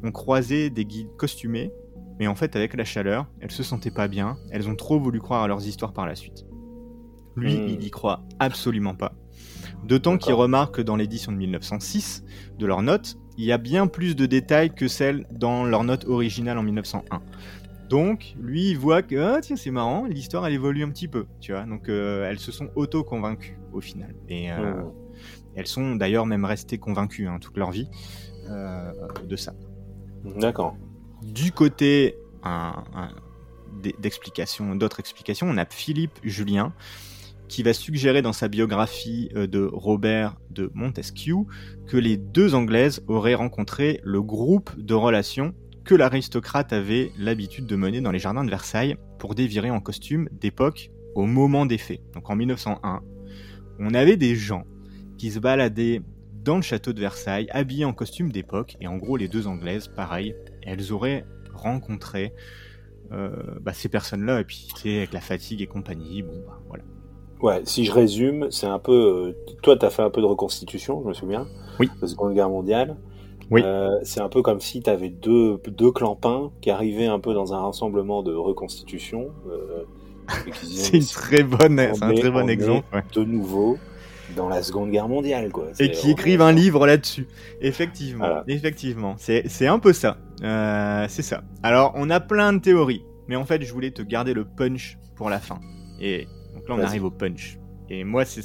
ont croisé des guides costumés mais en fait, avec la chaleur, elles se sentaient pas bien, elles ont trop voulu croire à leurs histoires par la suite. Lui, Hmm. il y croit absolument pas. D'autant qu'il remarque que dans l'édition de 1906 de leurs notes, il y a bien plus de détails que celles dans leur note originale en 1901. Donc, lui, il voit que, ah, tiens, c'est marrant, l'histoire, elle évolue un petit peu, tu vois. Donc, euh, elles se sont auto-convaincues, au final. Et euh, Mmh. elles sont d'ailleurs même restées convaincues, hein, toute leur vie, euh, de ça. D'accord. Du côté un- un- d- d'explications, d'autres explications, on a Philippe Julien qui va suggérer dans sa biographie de Robert de Montesquieu que les deux Anglaises auraient rencontré le groupe de relations que l'aristocrate avait l'habitude de mener dans les jardins de Versailles pour dévirer en costume d'époque au moment des faits. Donc en 1901, on avait des gens qui se baladaient dans le château de Versailles habillés en costume d'époque et en gros les deux Anglaises, pareil, elles auraient rencontré euh, bah, ces personnes-là, et puis avec la fatigue et compagnie, bon bah voilà. Ouais, si je résume, c'est un peu. euh, toi, tu as fait un peu de reconstitution, je me souviens. Oui. De la Seconde Guerre mondiale. Oui. Euh, c'est un peu comme si tu avais deux, deux clampins qui arrivaient un peu dans un rassemblement de reconstitution. euh, C'est une très bonne, on c'est un très bon exemple. ouais. de nouveau dans la Seconde Guerre mondiale, quoi. Et qui écrivent un livre là-dessus. Effectivement, Voilà. effectivement. C'est c'est un peu ça. Euh, c'est ça. Alors, on a plein de théories, mais en fait, je voulais te garder le punch pour la fin. Et donc là, on arrive au punch. Et moi, c'est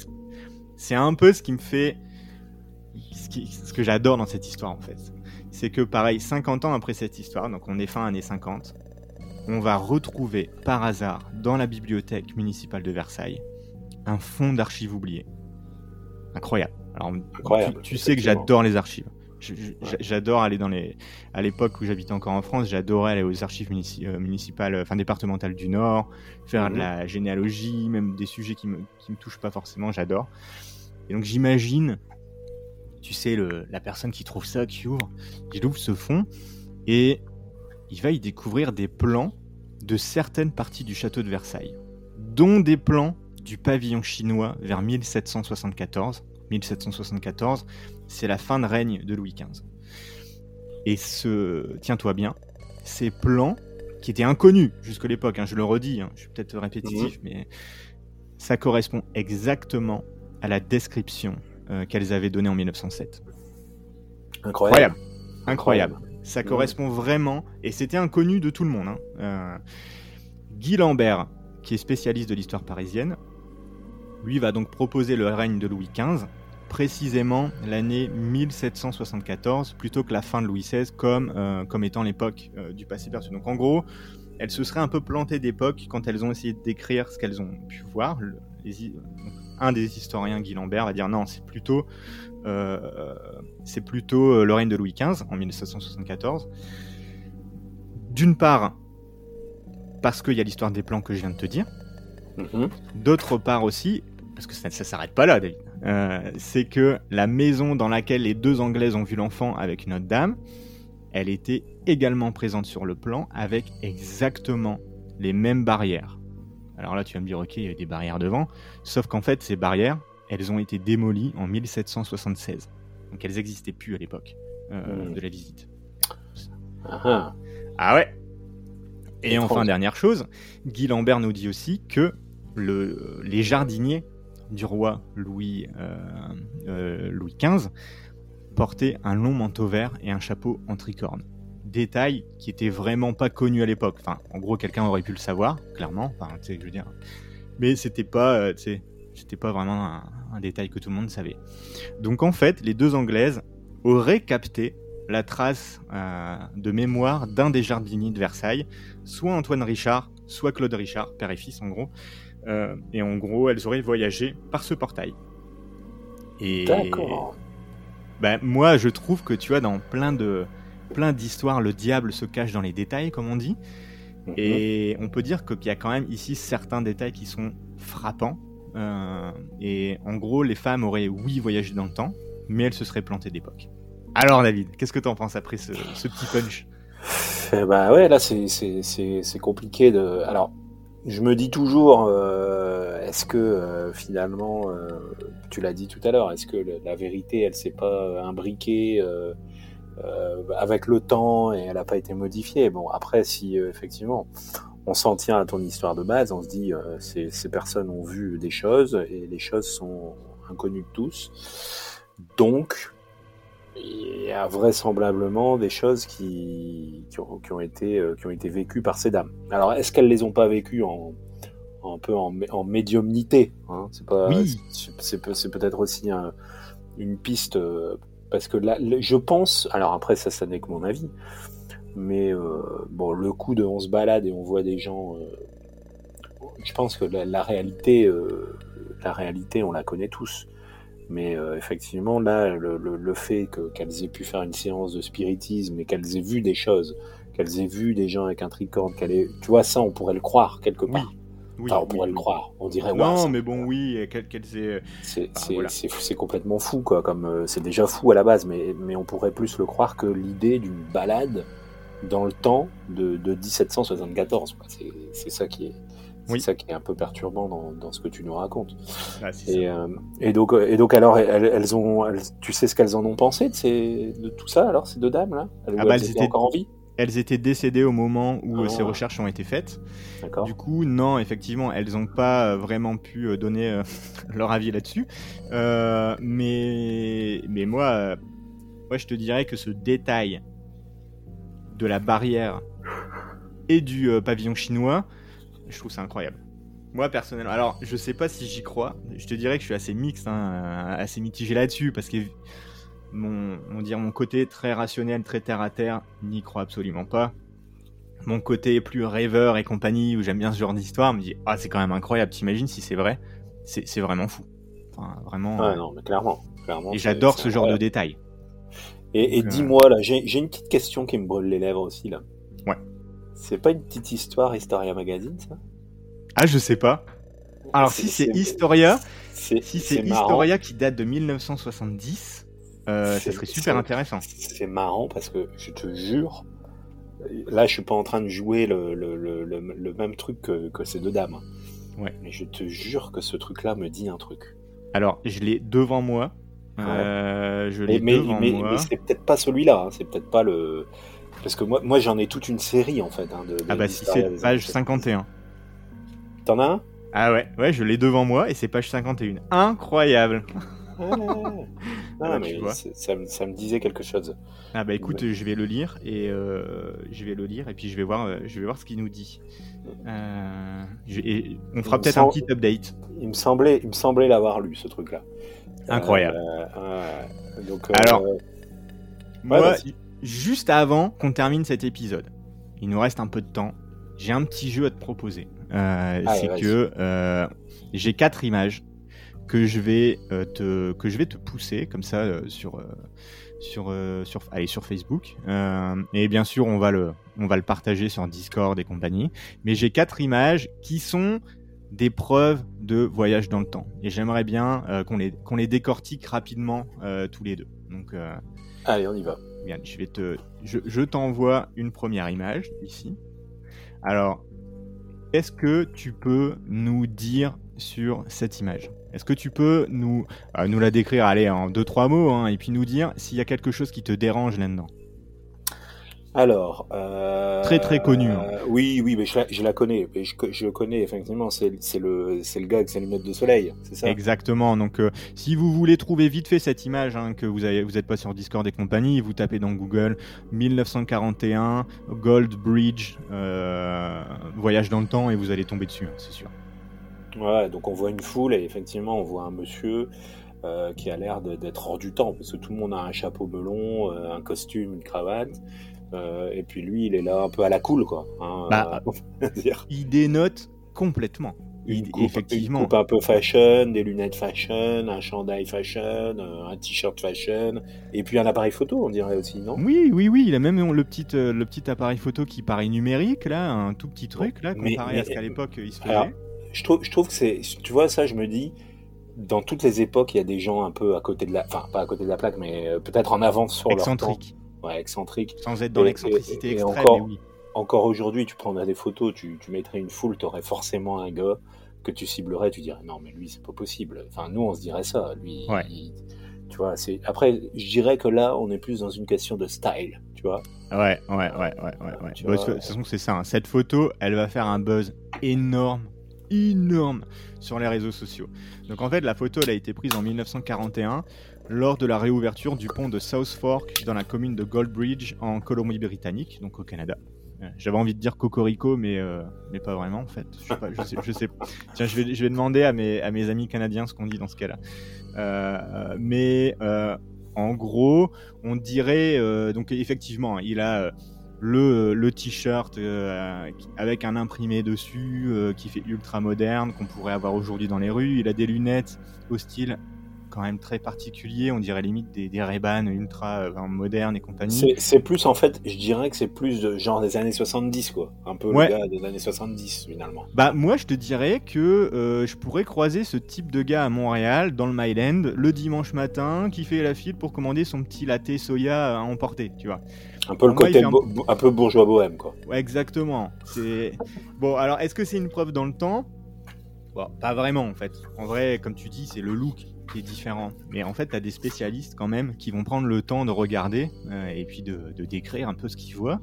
c'est un peu ce qui me fait. Ce, qui- ce que j'adore dans cette histoire, en fait. C'est que, pareil, 50 ans après cette histoire, donc on est fin années 50, on va retrouver par hasard dans la bibliothèque municipale de Versailles un fonds d'archives oubliées. Incroyable. Alors, Incroyable, tu, tu sais que j'adore les archives. J'adore aller dans les. À l'époque où j'habitais encore en France, j'adorais aller aux archives munici- euh, municipales, enfin départementales du Nord, faire de Mhm. la généalogie, même des sujets qui me, qui me touchent pas forcément, j'adore. Et donc j'imagine, tu sais, le, la personne qui trouve ça, qui ouvre, il ouvre ce fond et il va y découvrir des plans de certaines parties du château de Versailles, dont des plans du pavillon chinois vers 1774. 1774, c'est la fin de règne de Louis XV. Et ce, tiens-toi bien, ces plans qui étaient inconnus jusqu'à l'époque, hein, je le redis, hein, je suis peut-être répétitif, mais ça correspond exactement à la description qu'elles avaient donnée en 1907. Incroyable. Incroyable. Ça correspond vraiment, et c'était inconnu de tout le monde. hein. Euh, Guy Lambert, qui est spécialiste de l'histoire parisienne, lui va donc proposer le règne de Louis XV, précisément l'année 1774, plutôt que la fin de Louis XVI, comme, euh, comme étant l'époque euh, du passé perçu. Donc en gros, elles se seraient un peu plantées d'époque quand elles ont essayé de décrire ce qu'elles ont pu voir. Le- un des historiens, Guy Lambert, va dire non, c'est plutôt euh, c'est plutôt euh, le règne de Louis XV en 1774. d'une part, parce qu'il y a l'histoire des plans que je viens de te dire. Mhm. D'autre part aussi, parce que ça ne s'arrête pas là, David, euh, c'est que la maison dans laquelle les deux Anglaises ont vu l'enfant avec une autre dame, elle était également présente sur le plan avec exactement les mêmes barrières. Alors là, tu vas me dire, ok, il y a des barrières devant, sauf qu'en fait, ces barrières, elles ont été démolies en 1776. Donc elles n'existaient plus à l'époque euh, de la visite. Ah, ah. Ah ouais Et Étrange. enfin, dernière chose, Guy Lambert nous dit aussi que le, les jardiniers du roi Louis, euh, euh, Louis XV portaient un long manteau vert et un chapeau en tricorne. Détail qui était vraiment pas connu à l'époque. Enfin, en gros, quelqu'un aurait pu le savoir, clairement. Enfin, tu sais, je veux dire. Mais c'était pas, euh, c'était pas vraiment un, un détail que tout le monde savait. Donc en fait, les deux Anglaises auraient capté la trace euh, de mémoire d'un des jardiniers de Versailles, soit Antoine Richard, soit Claude Richard, père et fils en gros. Euh, et en gros, elles auraient voyagé par ce portail. Et D'accord. ben, moi, je trouve que tu vois, dans plein de plein d'histoires, le diable se cache dans les détails, comme on dit. Mhm. Et on peut dire qu'il y a quand même ici certains détails qui sont frappants. Euh, et en gros, les femmes auraient, oui, voyagé dans le temps, mais elles se seraient plantées d'époque. Alors, David, qu'est-ce que tu en penses après ce, ce petit punch? Bah ouais, là c'est c'est c'est c'est compliqué de. Alors, je me dis toujours, euh, est-ce que euh, finalement, tu l'as dit tout à l'heure, est-ce que la vérité, elle s'est pas imbriquée euh, avec le temps et elle n'a pas été modifiée Bon, après, si euh, effectivement on s'en tient à ton histoire de base, on se dit, euh, ces, ces personnes ont vu des choses et les choses sont inconnues de tous, donc il y a vraisemblablement des choses qui, qui, ont, qui ont été, euh, qui ont été vécues par ces dames. Alors, est-ce qu'elles les ont pas vécues en, en un peu en, mé- en médiumnité hein? C'est pas, Oui. c'est- c'est peut- c'est peut-être aussi un- une piste parce que là, je pense. Alors après, ça, ça n'est que mon avis. Mais euh, bon, le coup de on se balade et on voit des gens. euh, je pense que la, réalité, euh, la réalité, on la connaît tous. Mais effectivement, là, le, fait que- qu'elles aient pu faire une séance de spiritisme et qu'elles aient vu des choses, qu'elles aient vu des gens avec un tricorne, qu'elles aient... tu vois, ça, on pourrait le croire quelque part. On oui, pourrait le oui. croire. On dirait, Non, mais bon, oui, qu'elles aient- c'est Ah, voilà. complètement fou, quoi. Comme euh, c'est déjà fou à la base, mais, mais on pourrait plus le croire que l'idée d'une balade dans le temps de, de 1774. quoi. C'est ça qui est. C'est Oui. ça qui est un peu perturbant dans, dans ce que tu nous racontes. Ah, Et, ça. euh, et donc, et donc alors, elles, elles ont, elles- tu sais ce qu'elles en ont pensé de, ces, de tout ça, alors, ces deux dames là? Elles, Ah bah, elles étaient- encore en vie, Elles étaient décédées au moment où euh, ces recherches ont été faites. Du coup, non, effectivement, elles n'ont pas euh, vraiment pu euh, donner leur avis là-dessus. Euh, mais, mais moi, moi, je te dirais que ce détail de la barrière et du pavillon chinois, je trouve ça incroyable. Moi, personnellement, alors, je sais pas si j'y crois. Je te dirais que je suis assez mixte, hein, assez mitigé là-dessus, parce que mon, on dire, mon côté très rationnel, très terre à terre, n'y croit absolument pas mon côté plus rêveur et compagnie, où j'aime bien ce genre d'histoire, me dit Ah, c'est quand même incroyable, t'imagines si c'est vrai? C'est vraiment fou. Enfin, vraiment. Ouais, euh, non, mais clairement. clairement et j'adore ce genre de détails. Et, et Donc, euh, dis-moi, là, j'ai une petite question qui me brûle les lèvres aussi, là. Ouais. C'est pas une petite histoire Historia Magazine, ça? Ah, je sais pas. Alors, si c'est Historia, si c'est. Historia qui date de 1970, euh, ça serait super intéressant. C'est marrant parce que je te jure, là je suis pas en train de jouer le, le, le, même truc que, que ces deux dames. Ouais. Mais je te jure que ce truc-là me dit un truc. Alors, je l'ai devant moi. Euh, je l'ai devant mais, moi. mais c'est peut-être pas celui-là, hein, c'est peut-être pas le. Parce que moi, moi j'en ai toute une série en fait. Hein, de, de Ah, bah, si c'est page années 51. T'en as un? Ah, ouais, ouais, je l'ai devant moi et c'est page 51. Incroyable Ah, tu mais ça, me- ça me disait quelque chose. Ah bah écoute, je vais le lire et euh, je vais le lire et puis je vais voir, euh, je vais voir ce qu'il nous dit. Euh, je- et on fera peut-être un petit update. Il me semblait, il me semblait l'avoir lu ce truc-là. Incroyable. Euh, donc, Alors, ouais, Moi, juste avant qu'on termine cet épisode, il nous reste un peu de temps. J'ai un petit jeu à te proposer. C'est que j'ai quatre images que je vais te que je vais te pousser comme ça sur sur sur allez, sur Facebook et bien sûr on va le on va le partager sur Discord et compagnie. Mais j'ai quatre images qui sont des preuves de voyage dans le temps. Et j'aimerais bien qu'on les, qu'on les décortique rapidement tous les deux. Donc, Allez, on y va. Bien, je vais te, je, je t'envoie une première image ici. Alors, est-ce que tu peux nous dire sur cette image? Est-ce que tu peux nous, euh, nous la décrire, allez, en deux trois mots, hein, et puis nous dire s'il y a quelque chose qui te dérange là-dedans alors. Euh, très très connu. Hein. oui, oui, mais je la, je la connais. Je, je connais, effectivement, c'est le, le gars avec ses lunettes de soleil, c'est ça? Exactement. Donc, euh, si vous voulez trouver vite fait cette image, hein, que vous n'êtes vous pas sur Discord et compagnie, vous tapez dans Google 1941 Gold Bridge euh, voyage dans le temps et vous allez tomber dessus, hein, c'est sûr. Ouais, donc on voit une foule et effectivement, on voit un monsieur. qui a l'air d'être hors du temps, parce que tout le monde a un chapeau melon, un costume, une cravate. Euh, et puis lui, il est là un peu à la cool, quoi. Hein, bah, il dénote complètement. Il, effectivement. Une coupe un peu fashion, des lunettes fashion, un chandail fashion, euh, un t-shirt fashion, et puis un appareil photo, on dirait aussi, non? Oui, oui, oui. Il a même le petit, euh, le petit appareil photo qui paraît numérique, là, un tout petit truc, là, comparé à ce qu'à l'époque il se faisait. Je trouve, je trouve que c'est, tu vois, ça, je me dis, dans toutes les époques, il y a des gens un peu à côté de la, enfin, pas à côté de la plaque, mais peut-être en avance sur leur temps ouais, excentrique. Sans être dans l'excentricité extrême, encore, oui. Encore aujourd'hui, tu prendrais des photos, tu, tu mettrais une foule, tu aurais forcément un gars que tu ciblerais, tu dirais non, mais lui, c'est pas possible. Enfin, nous, on se dirait ça. Lui, tu vois, c'est. Après, je dirais que là, on est plus dans une question de style, tu vois. Ouais, ouais, ouais, ouais, ouais. ouais. de toute façon, c'est ça. Hein. Cette photo, elle va faire un buzz énorme, énorme sur les réseaux sociaux. Donc en fait, la photo, elle a été prise en 1941 lors de la réouverture du pont de South Fork dans la commune de Goldbridge en Colombie-Britannique, donc au Canada. Euh, j'avais envie de dire Cocorico, mais, euh, mais pas vraiment en fait. Je sais pas, je sais, je sais. Tiens, je vais, je vais demander à mes, à mes amis canadiens ce qu'on dit dans ce cas-là. Euh, mais en gros, on dirait donc effectivement, il a le, le t-shirt avec un imprimé dessus qui fait ultra moderne qu'on pourrait avoir aujourd'hui dans les rues. Il a des lunettes au style quand même très particulier, on dirait limite des, des Ray-Ban ultra euh, modernes et compagnie. C'est plus en fait, je dirais que c'est plus de genre des années 70 quoi, un peu le gars des années 70 finalement. Bah moi je te dirais que euh, je pourrais croiser ce type de gars à Montréal dans le Myland le dimanche matin qui fait la file pour commander son petit latte soya à emporter, tu vois. Un peu le côté un... peu bourgeois bohème quoi. Ouais, exactement. C'est bon alors est-ce que c'est une preuve dans le temps? Bon, pas vraiment en fait. En vrai, comme tu dis, c'est le look qui est différent. Mais en fait, tu as des spécialistes quand même qui vont prendre le temps de regarder euh, et puis de, décrire un peu ce qu'ils voient.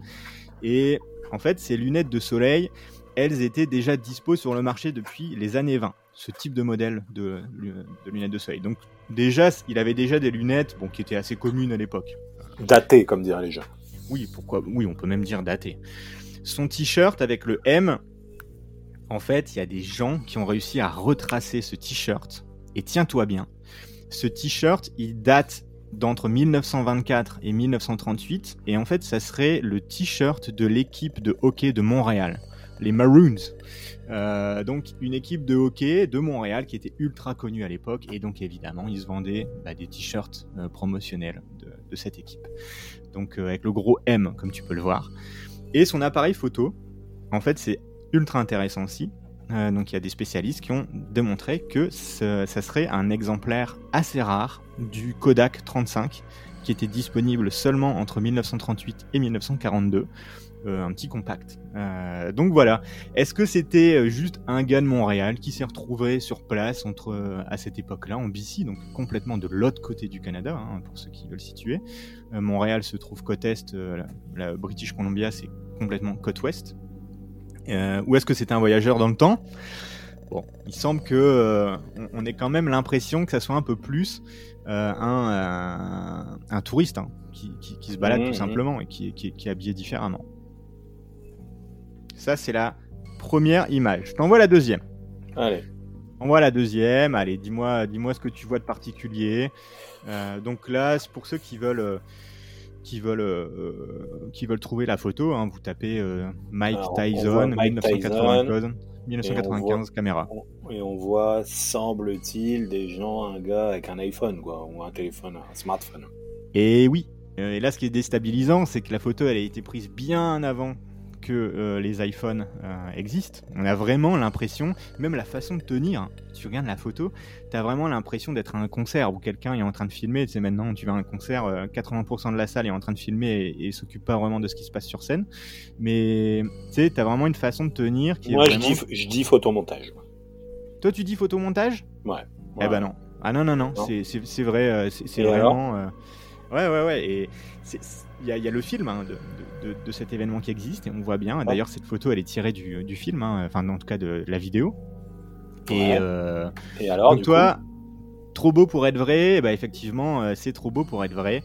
Et en fait, ces lunettes de soleil, elles étaient déjà dispo sur le marché depuis les années 20, ce type de modèle de, lunettes de soleil. Donc déjà, il avait déjà des lunettes bon, qui étaient assez communes à l'époque. Datées, comme diraient les gens. Oui, pourquoi Oui, on peut même dire datées. Son t-shirt avec le M, en fait, il y a des gens qui ont réussi à retracer ce t-shirt. Et tiens-toi bien, ce t-shirt, il date d'entre 1924 et 1938, et en fait, ça serait le t-shirt de l'équipe de hockey de Montréal, les Maroons. Euh, donc, une équipe de hockey de Montréal qui était ultra connue à l'époque, et donc évidemment, ils se vendaient bah, des t-shirts euh, promotionnels cette équipe. Donc, euh, avec le gros M, comme tu peux le voir. Et son appareil photo, en fait, c'est ultra intéressant aussi. Euh, donc il y a des spécialistes qui ont démontré que ça serait un exemplaire assez rare du Kodak 35 qui était disponible seulement entre 1938 et 1942. Euh, un petit compact. Euh, donc voilà. Est-ce que c'était juste un gars de Montréal qui s'est retrouvé sur place entre à cette époque-là en BC, donc complètement de l'autre côté du Canada, hein, pour ceux qui veulent situer. Montréal se trouve côte est, la British Columbia c'est complètement côte ouest. Euh, ou est-ce que c'était un voyageur dans le temps? Bon, il semble que euh, on, ait quand même l'impression que ça soit un peu plus euh, un, un, touriste hein, qui, qui, se balade tout mmh, mmh. simplement et qui, qui, est habillé différemment. Ça, c'est la première image. Je t'envoie la deuxième. Allez. Envoie la deuxième. Allez, dis-moi, dis-moi ce que tu vois de particulier. donc là, c'est pour ceux qui veulent qui veulent, euh, qui veulent trouver la photo, hein, vous tapez euh, Mike Tyson, 1994. 1995, caméra. et on voit, semble-t-il, des gens, un gars avec un iPhone, quoi, ou un téléphone, un smartphone. Et oui. Et là, ce qui est déstabilisant, c'est que la photo, elle a été prise bien avant que euh, les iPhones euh, existent. On a vraiment l'impression, même la façon de tenir, hein. tu regardes la photo, tu as vraiment l'impression d'être à un concert où quelqu'un est en train de filmer. Tu sais, maintenant, tu vas à un concert, 80% euh, de la salle est en train de filmer et, s'occupe pas vraiment de ce qui se passe sur scène. Mais tu sais, tu as vraiment une façon de tenir qui Moi, est je, dis, je dis photomontage. Toi, tu dis photomontage? Ouais. Eh ben non. Ah non, non, non, c'est vrai, c'est vraiment. Ouais, ouais, ouais. Et il y, a le film hein, de, cet événement qui existe et on voit bien. D'ailleurs, cette photo, elle est tirée du, film, hein, enfin, en tout cas de, la vidéo. Et, euh, et alors, donc toi, trop beau pour être vrai, bah effectivement, euh, c'est trop beau pour être vrai.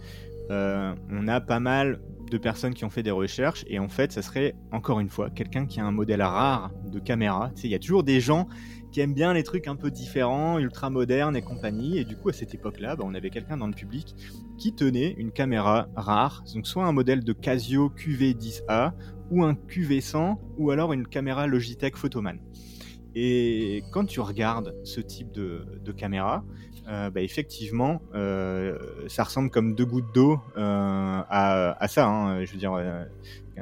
Euh, on a pas mal de personnes qui ont fait des recherches et en fait, ça serait encore une fois quelqu'un qui a un modèle rare de caméra. Tu sais, il y a toujours des gens qui aiment bien les trucs un peu différents, ultra modernes et compagnie. Et du coup, à cette époque-là, bah, on avait quelqu'un dans le public qui tenait une caméra rare, donc soit un modèle de Casio QV10A ou un QV100 ou alors une caméra Logitech Photoman. Et quand tu regardes ce type de, caméra, euh, bah, effectivement, euh, ça ressemble comme deux gouttes d'eau euh, à, ça. Hein. Je veux dire,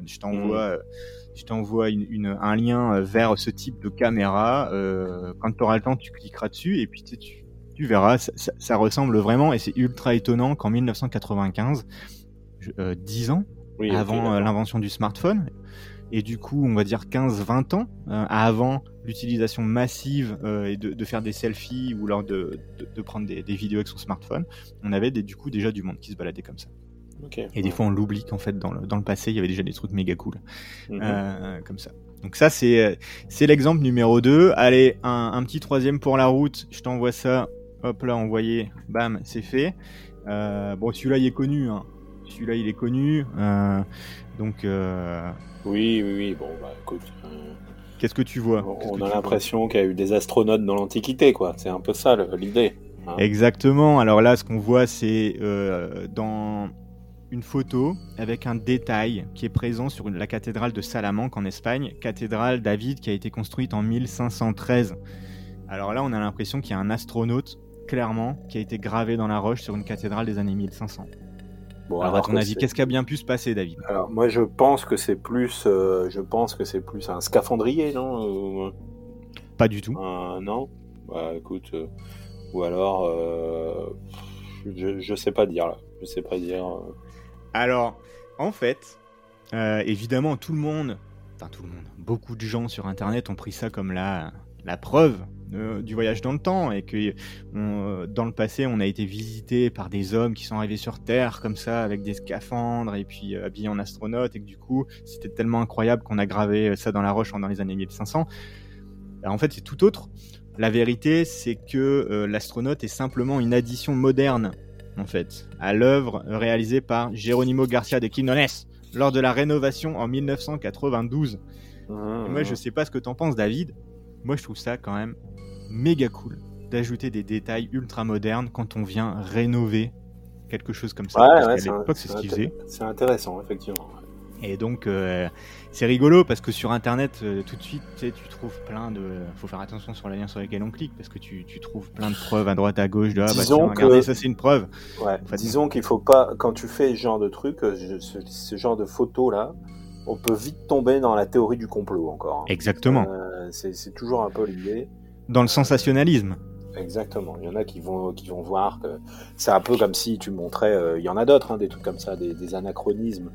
je t'envoie mmh je t'envoie une, un lien euh, vers ce type de caméra. Euh, quand tu auras le temps, tu cliqueras dessus et puis tu, tu verras, ça, ressemble vraiment et c'est ultra étonnant qu'en 1995, euh, 10 ans avant euh, l'invention du smartphone, et du coup, on va dire 15-20 ans avant l'utilisation massive et de, faire des selfies ou alors de, de, prendre des, des, vidéos avec son smartphone, on avait des, du coup déjà du monde qui se baladait comme ça. Et des fois, on l'oublie qu'en fait, dans le, dans le, passé, il y avait déjà des trucs méga cool. Mhm. Euh, comme ça. Donc ça, c'est l'exemple numéro 2. Allez, un, un, petit troisième pour la route. Je t'envoie ça. Hop là, envoyé. Bam, c'est fait. Euh, bon, celui-là, il est connu. Hein. Celui-là, il est connu. Euh, donc... Oui, oui, oui. Bon, bah écoute... Qu'est-ce que tu vois? On a l'impression qu'il y a eu des astronautes dans l'Antiquité, quoi. C'est un peu ça l'idée. Hein. Exactement. Alors là, ce qu'on voit, c'est dans une photo avec un détail qui est présent sur la cathédrale de Salamanque en Espagne, cathédrale David qui a été construite en 1513. Alors là, on a l'impression qu'il y a un astronaute, clairement, qui a été gravé dans la roche sur une cathédrale des années 1500. Bon, alors, à ton avis, qu'est-ce qui a bien pu se passer, David? Alors moi, je pense que c'est plus, euh, je pense que c'est plus un scaphandrier, non Pas du tout. non? Bah, écoute, euh, ou alors, euh, je, je sais pas dire là. Je sais pas dire. Alors, en fait, euh, évidemment, tout le monde, enfin tout le monde, beaucoup de gens sur Internet ont pris ça comme la, preuve du voyage dans le temps et que dans le passé, on a été visité par des hommes qui sont arrivés sur Terre comme ça avec des scaphandres et puis euh, habillés en astronaute et que du coup, c'était tellement incroyable qu'on a gravé ça dans la roche dans les années 1500. Ben, en fait, c'est tout autre. La vérité, c'est que euh, l'astronaute est simplement une addition moderne en fait, à l'œuvre réalisée par Geronimo Garcia de Quinones lors de la rénovation en 1992. moi, je sais pas ce que t'en penses, David. Moi, je trouve ça quand même méga cool d'ajouter des détails ultra modernes quand on vient rénover quelque chose comme ça. Ouais, parce l'époque, c'est ce qu'ils faisaient. C'est intéressant, effectivement. Et donc, euh, c'est rigolo parce que sur Internet, euh, tout de suite, tu, trouves plein de. Faut faire attention sur les liens sur lesquels on clique parce que tu, tu trouves plein de preuves à droite, à gauche. De, ah, bah, tiens, regardez, ça c'est une preuve. Ouais, disons qu'il faut pas, quand tu fais ce genre de truc, euh, ce, genre de photos là, on peut vite tomber dans la théorie du complot encore. Hein. Exactement. c'est toujours un peu l'idée. Dans le sensationnalisme. Exactement. Il y en a qui vont, qui vont voir que c'est un peu comme si tu montrais. il y en a d'autres, hein, des trucs comme ça, des, des anachronismes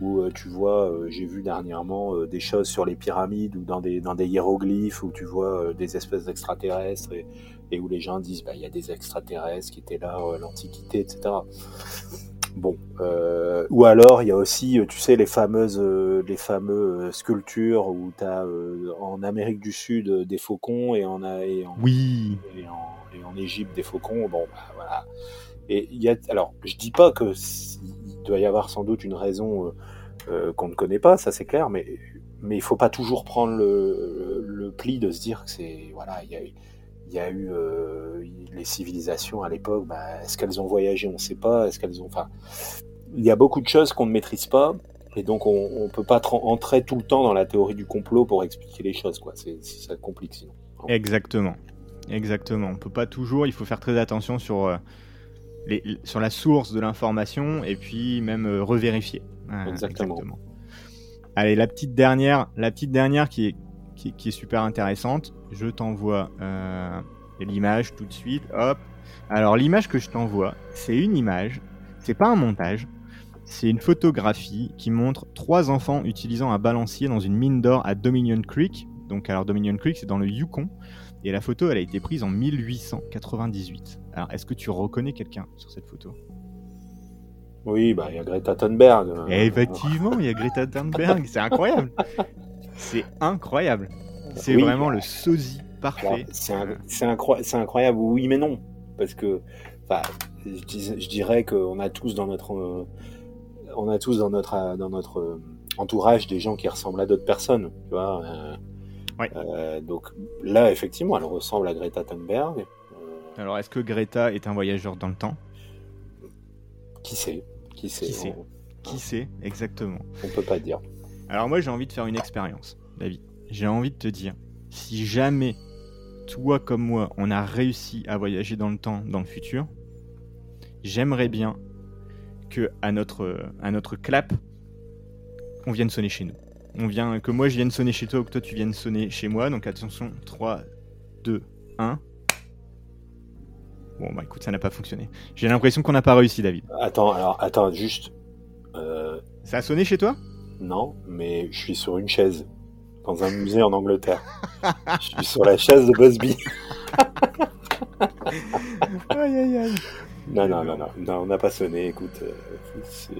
où euh, tu vois, euh, j'ai vu dernièrement euh, des choses sur les pyramides ou dans des, dans des hiéroglyphes où tu vois des espèces d'extraterrestres et, où les gens disent bah, il y a des extraterrestres qui étaient là l'Antiquité, etc. Bon, ou alors il y a aussi, tu sais, les fameuses, les fameuses sculptures où tu as en Amérique du Sud des faucons et en, et en, oui. et en, et en Égypte des faucons. Bon, bah, voilà. Et il y a, alors, je dis pas que doit y avoir sans doute une raison euh, euh, qu'on ne connaît pas, ça c'est clair, mais mais il faut pas toujours prendre le, pli de se dire que c'est voilà, il y a, eu euh, les civilisations à l'époque. Bah, est-ce qu'elles ont voyagé On ne sait pas. Est-ce qu'elles ont. Enfin, il y a beaucoup de choses qu'on ne maîtrise pas. Et donc, on ne peut pas entrer tout le temps dans la théorie du complot pour expliquer les choses, quoi. Ça complique sinon. Exactement. Exactement. On peut pas toujours, il faut faire très attention sur, les, sur la source de l'information et puis même euh, revérifier. exactement. Allez, la petite dernière, la petite dernière qui est, qui, est super intéressante. Je t'envoie euh, l'image tout de suite. Hop. Alors, l'image que je t'envoie, c'est une image. C'est pas un montage. C'est une photographie qui montre trois enfants utilisant un balancier dans une mine d'or à Dominion Creek. Donc, alors Dominion Creek, c'est dans le Yukon. Et la photo, elle a été prise en 1898. Alors, est-ce que tu reconnais quelqu'un sur cette photo? Oui, bah il y a Greta Thunberg. effectivement, il y a Greta Thunberg. C'est incroyable. C'est incroyable. C'est vraiment le sosie parfait. C'est incroyable, oui, mais non. Parce que, je, dirais qu'on a tous dans notre on a tous dans notre, dans notre euh, entourage des gens qui ressemblent à d'autres personnes, tu vois. Euh, euh, donc là, effectivement, elle ressemble à Greta Thunberg. Alors, est-ce que Greta est un voyageur dans le temps? Qui sait? Qui sait Qui sait, Qui sait exactement On peut pas dire. Alors moi, j'ai envie de faire une expérience, David. J'ai envie de te dire, si jamais toi comme moi, on a réussi à voyager dans le temps, dans le futur, j'aimerais bien que à notre, à notre clap, on vienne sonner chez nous. On vient, que moi je vienne sonner chez toi ou que toi tu viennes sonner chez moi. Donc attention, 3, 2, 1. Bon bah écoute, ça n'a pas fonctionné. J'ai l'impression qu'on n'a pas réussi, David. Attends, alors attends, juste. Euh, ça a sonné chez toi? Non, mais je suis sur une chaise dans un musée en Angleterre. je suis sur la chaise de Busby. aïe aïe aïe. Non, non, non, non, on n'a pas sonné. Écoute, euh, c'est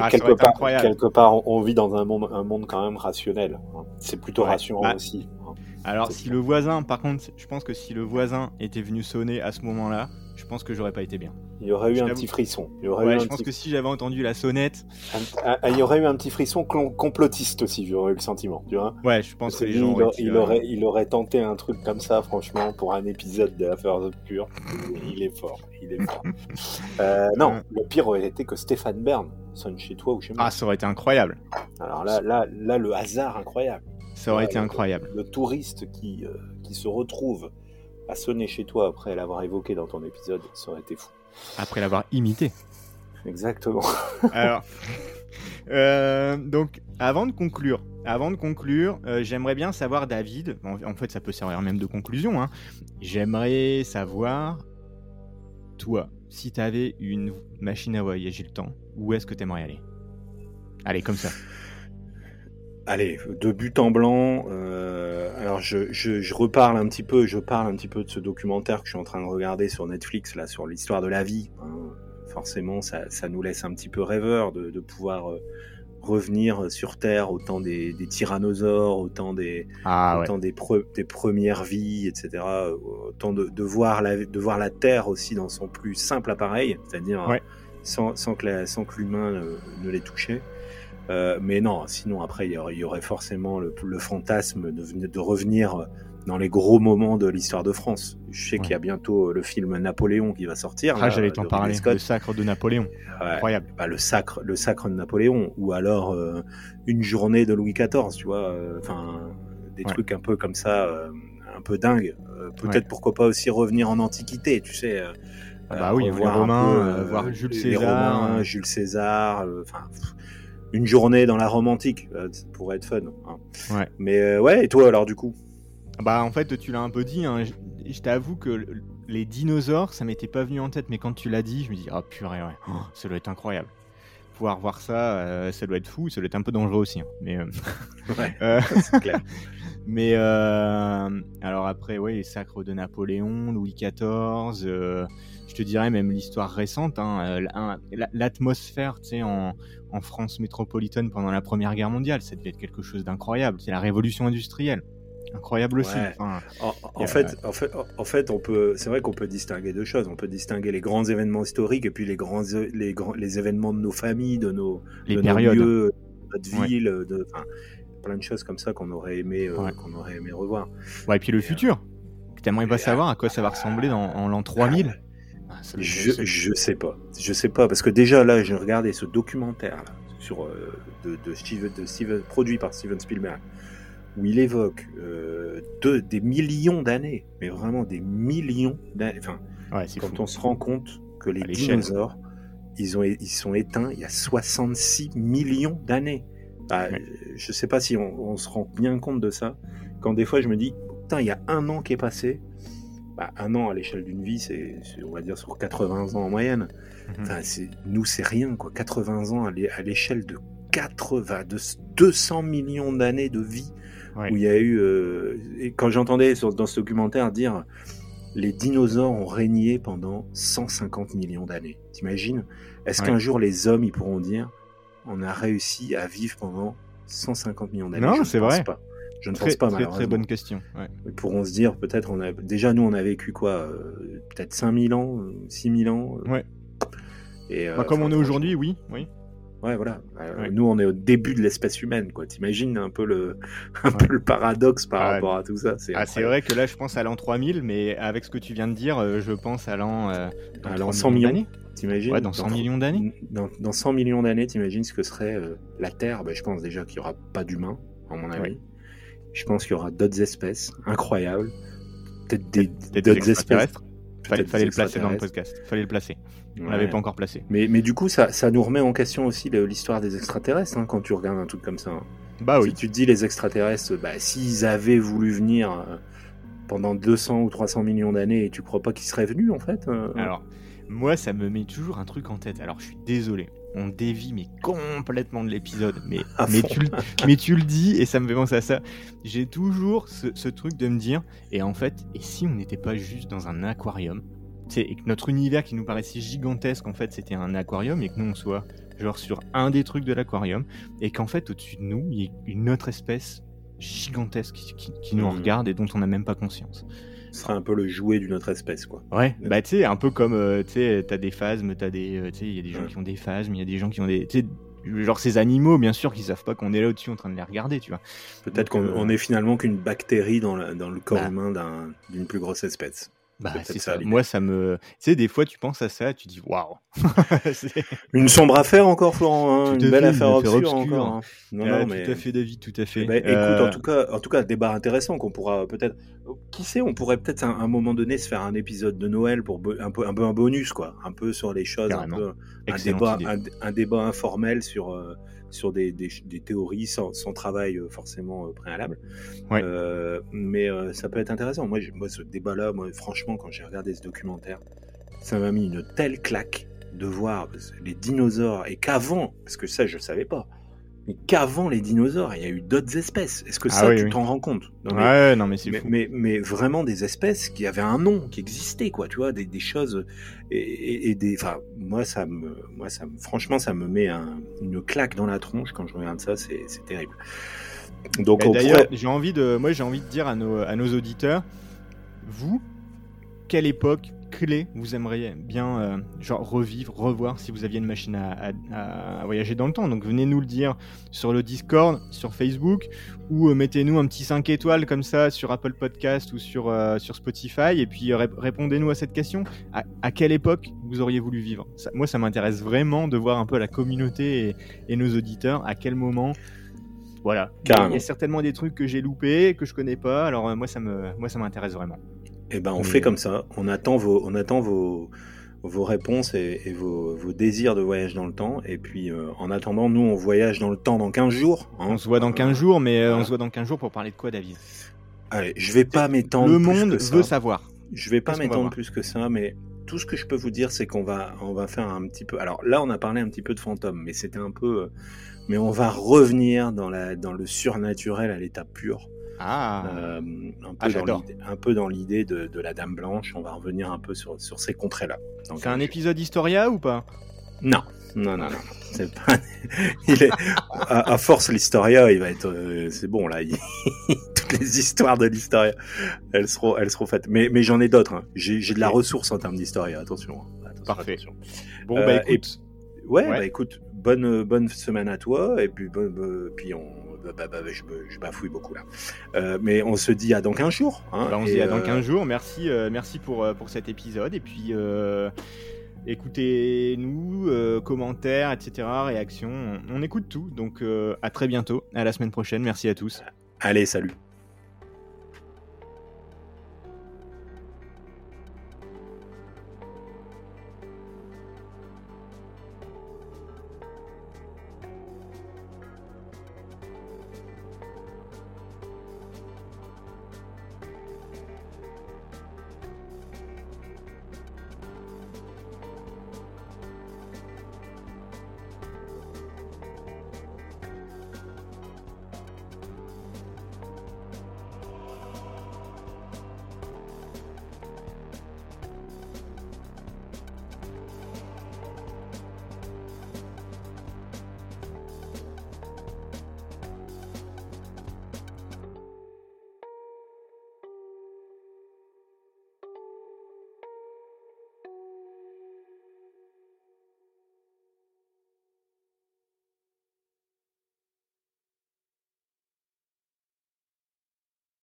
ah, quelque part, quelque part, on vit dans un monde, un monde quand même rationnel. Hein. C'est plutôt rassurant bah, aussi. Hein. Alors, si le voisin, par contre, je pense que si le voisin était venu sonner à ce moment-là, je pense que j'aurais pas été bien. Il y aurait eu un petit frisson. Il y aurait eu je pense que si j'avais entendu la sonnette. il y aurait eu un petit frisson complotiste aussi, j'aurais eu le sentiment. Tu vois ouais, je pense que les gens. Il, aurait, il aurait tenté un truc comme ça, franchement, pour un épisode de Affaires Obscures. il est fort. Il est fort. Euh, non, le pire aurait été que Stéphane Bern sonne chez toi ou chez moi. Ah, ça aurait été incroyable. Alors là, là, là le hasard incroyable. Ça aurait été incroyable. Le, touriste qui, euh, qui se retrouve à sonner chez toi après l'avoir évoqué dans ton épisode, ça aurait été fou. Après l'avoir imité. Exactement. Alors, euh, donc, avant de conclure, avant de conclure, euh, j'aimerais bien savoir, David, en, fait, ça peut servir même de conclusion, hein, j'aimerais savoir, toi, si tu avais une machine à voyager le temps, où est-ce que tu aimerais aller? Allez, comme ça. Allez, de but en blanc. Euh, alors je, je, reparle un petit peu, je parle un petit peu de ce documentaire que je suis en train de regarder sur Netflix là sur l'histoire de la vie. Hein. Forcément, ça, ça, nous laisse un petit peu rêveur de, de pouvoir euh, revenir sur Terre au temps des, des tyrannosaures, au temps des, ah, des, des, premières vies, etc. Autant de, de, voir la, de voir la Terre aussi dans son plus simple appareil, c'est-à-dire sans, sans, que sans que l'humain ne, ne l'ait touché. Euh, mais non, sinon après il y aurait, forcément le, fantasme de, de, revenir dans les gros moments de l'histoire de France. Je sais qu'il y a bientôt le film Napoléon qui va sortir. Ah, j'allais t'en parler. Le sacre de Napoléon. Incroyable. Bah, le sacre, le sacre de Napoléon, ou alors euh, une journée de Louis XIV, tu vois. Euh, enfin, des trucs un peu comme ça, un peu dingue. Peut-être pourquoi pas aussi revenir en Antiquité, tu sais. Ah bah oui, voir Romain, voir Jules César, Romains, Jules César. Enfin une journée dans la Rome antique, euh, pour être fun. Hein. Ouais. Mais euh, ouais, et toi alors du coup? Bah en fait, tu l'as un peu dit. Hein. Je, t'avoue que les dinosaures, ça m'était pas venu en tête, mais quand tu l'as dit, je me dis ah purée, ouais, oh, ça doit être incroyable. Pouvoir voir ça, euh, ça doit être fou, ça doit être un peu dangereux aussi. Hein. Mais ouais, c'est clair. Mais alors après, ouais, les sacres de Napoléon, Louis XIV, je te dirais même l'histoire récente, hein, l'atmosphère, tu sais, en, en France métropolitaine pendant la Première Guerre mondiale. Ça devait être quelque chose d'incroyable. C'est la révolution industrielle. Incroyable aussi. en, fait, en, fait, en fait, on peut, c'est vrai qu'on peut distinguer deux choses. On peut distinguer les grands événements historiques et puis les grands, les grands, les événements de nos familles, de nos, les périodes. de notre ville, de, plein de choses comme ça qu'on aurait aimé, euh, qu'on aurait aimé revoir. Ouais, et puis le futur. Euh, T'aimerais pas savoir à quoi ça va ressembler dans, en l'an 3000 je, je sais pas. Je sais pas. Parce que déjà, là, j'ai regardé ce documentaire, là, sur, de, de, produit par Steven Spielberg, où il évoque des millions d'années, mais vraiment des millions d'années. Enfin, quand on se rend compte que les dinosaures, ils, ont, ils sont éteints il y a 66 millions d'années. Bah, je sais pas si on, se rend bien compte de ça. Quand des fois je me dis, putain, il y a un an qui est passé. Bah, un an à l'échelle d'une vie, c'est, on va dire, sur 80 ans en moyenne. Mhm. nous, c'est rien, quoi. 80 ans à l'échelle de 80, de 200 millions d'années de vie où il y a eu. Euh, et quand j'entendais dans ce documentaire dire les dinosaures ont régné pendant 150 millions d'années. T'imagines? Est-ce qu'un jour les hommes ils pourront dire on a réussi à vivre pendant 150 millions d'années Non, c'est vrai. Pas. Je ne pense pas, très, très bonne question. Ils pourront se dire, peut-être, on a déjà nous, on a vécu quoi euh, Peut-être 5000 ans, 6000 ans. Euh. ouais. Et, bah, comme on est aujourd'hui, oui, oui. Ouais, voilà. Euh, nous, on est au début de l'espèce humaine, quoi. T'imagines un peu le, un peu le paradoxe par rapport à tout ça. C'est ah, vrai que là, je pense à l'an 3000, mais avec ce que tu viens de dire, euh, je pense à l'an euh, 100 millions. T'imagines Ouais, dans 100 millions d'années? Dans, dans, 100 millions d'années, t'imagines ce que serait euh, la Terre? Ben, Je pense déjà qu'il n'y aura pas d'humains, à mon avis. Je pense qu'il y aura d'autres espèces incroyables. Peut-être des, d'autres espèces. Fallait, fallait le placer dans le podcast. Fallait le placer. On l'avait pas encore placé. Mais, mais du coup, ça, ça nous remet en question aussi l'histoire des extraterrestres hein, quand tu regardes un truc comme ça. Hein. Bah oui. Si tu te dis les extraterrestres, bah, s'ils avaient voulu venir euh, pendant 200 ou 300 millions d'années, tu crois pas qu'ils seraient venus en fait euh Alors, moi, ça me met toujours un truc en tête. Alors, je suis désolé. On dévie mais complètement de l'épisode, mais, mais, tu, mais tu le dis et ça me fait penser à ça. J'ai toujours ce, ce truc de me dire, et en fait, et si on n'était pas juste dans un aquarium et que notre univers qui nous paraissait gigantesque, en fait, c'était un aquarium et que nous, on soit genre sur un des trucs de l'aquarium et qu'en fait, au-dessus de nous, il y ait une autre espèce gigantesque qui, nous hmm. regarde et dont on n'a même pas conscience. Ce serait un peu le jouet d'une autre espèce, quoi. Ouais, bah tu sais, un peu comme, euh, tu sais, t'as des phasmes, t'as des, euh, tu sais, il y a des gens qui ont des phasmes, il y a des gens qui ont des, tu sais, genre ces animaux, bien sûr, qui savent pas qu'on est là au-dessus en train de les regarder, tu vois. Peut-être qu'on euh, est finalement qu'une bactérie dans, dans, le corps bah. humain d'une plus grosse espèce. Bah, c'est ça. Moi, ça me. Tu sais, des fois, tu penses à ça, tu dis waouh. une sombre affaire encore, Florent. Hein, une belle affaire obscure, encore. Hein. Non, non, mais... Tout à fait, David, tout à fait. Bah, écoute, en euh, tout cas, en tout cas, débat intéressant qu'on pourra peut-être. Qui sait, on pourrait peut-être à un moment donné se faire un épisode de Noël pour un peu un peu un bonus, quoi, un peu sur les choses, un peu un débat, un, débat informel sur. Euh, sur des, théories sans, travail euh, forcément euh, préalable. Euh, mais ça peut être intéressant. Moi, moi ce débat-là, moi, franchement, quand j'ai regardé ce documentaire, ça m'a mis une telle claque de voir les dinosaures et qu'avant, parce que ça, je ne savais pas, qu'avant les dinosaures, il y a eu d'autres espèces. Est-ce que ah ça, tu t'en rends compte? Non, mais, Ouais, non, mais c'est mais, mais, vraiment des espèces qui avaient un nom, qui existaient, quoi, tu vois, des, des choses. Et, des. Enfin, moi, ça me, moi, ça me, franchement, ça me met une claque dans la tronche quand je regarde ça, c'est terrible. Donc, d'ailleurs, j'ai envie de, moi, j'ai envie de dire à nos, à nos auditeurs, vous, quelle époque clé vous aimeriez bien euh, genre revivre, revoir si vous aviez une machine à, voyager dans le temps. Donc venez nous le dire sur le Discord, sur Facebook, ou euh, mettez-nous un petit 5 étoiles comme ça sur Apple Podcast ou sur, euh, sur Spotify, et puis répondez-nous à cette question. À, quelle époque vous auriez voulu vivre? Moi, ça m'intéresse vraiment de voir un peu la communauté et, nos auditeurs, à quel moment... Voilà. Il y a certainement des trucs que j'ai loupés, que je connais pas. Alors moi, ça me, moi, ça m'intéresse vraiment. Eh ben, on fait comme ça. On attend vos, on attend vos, vos réponses et, vos, vos, désirs de voyage dans le temps. Et puis, euh, en attendant, nous, on voyage dans le temps dans 15 jours. Hein. On se voit dans 15 jours, mais euh, on se voit dans 15 jours pour parler de quoi, David? Allez, je vais pas m'étendre. Le monde veut savoir. Je vais pas m'étendre plus que ça, mais tout ce que je peux vous dire, c'est qu'on va, on va faire un petit peu. Alors là, on a parlé un petit peu de fantômes, mais c'était un peu. Euh, mais on va revenir dans, la, dans le surnaturel à l'état pur. Ah. Euh, ah, un, peu dans l'idée de, la Dame Blanche. On va revenir un peu sur, ces contrées-là. C'est un épisode Historia ou pas? Non. Non, non, non. Pas... il est... à, force, l'Historia, il va être. Euh, c'est bon, là. Toutes les histoires de l'Historia, elles seront, elles seront faites. Mais, mais j'en ai d'autres. Hein. J'ai de la ressource en termes d'Historia. Attention, hein. Parfait. Bon, bah euh, écoute. Ouais, bah écoute, bonne, bonne semaine à toi. Et puis, puis on bah, bah, bah, je, bafouille beaucoup là. Euh, mais on se dit à dans 15 jours. Hein, on se dit à dans 15 euh, jours. Merci, euh, merci pour, pour cet épisode. Et puis. Écoutez-nous, commentaires, etc., réactions. On, on écoute tout. Donc à très bientôt, à la semaine prochaine. Merci à tous. Allez, salut.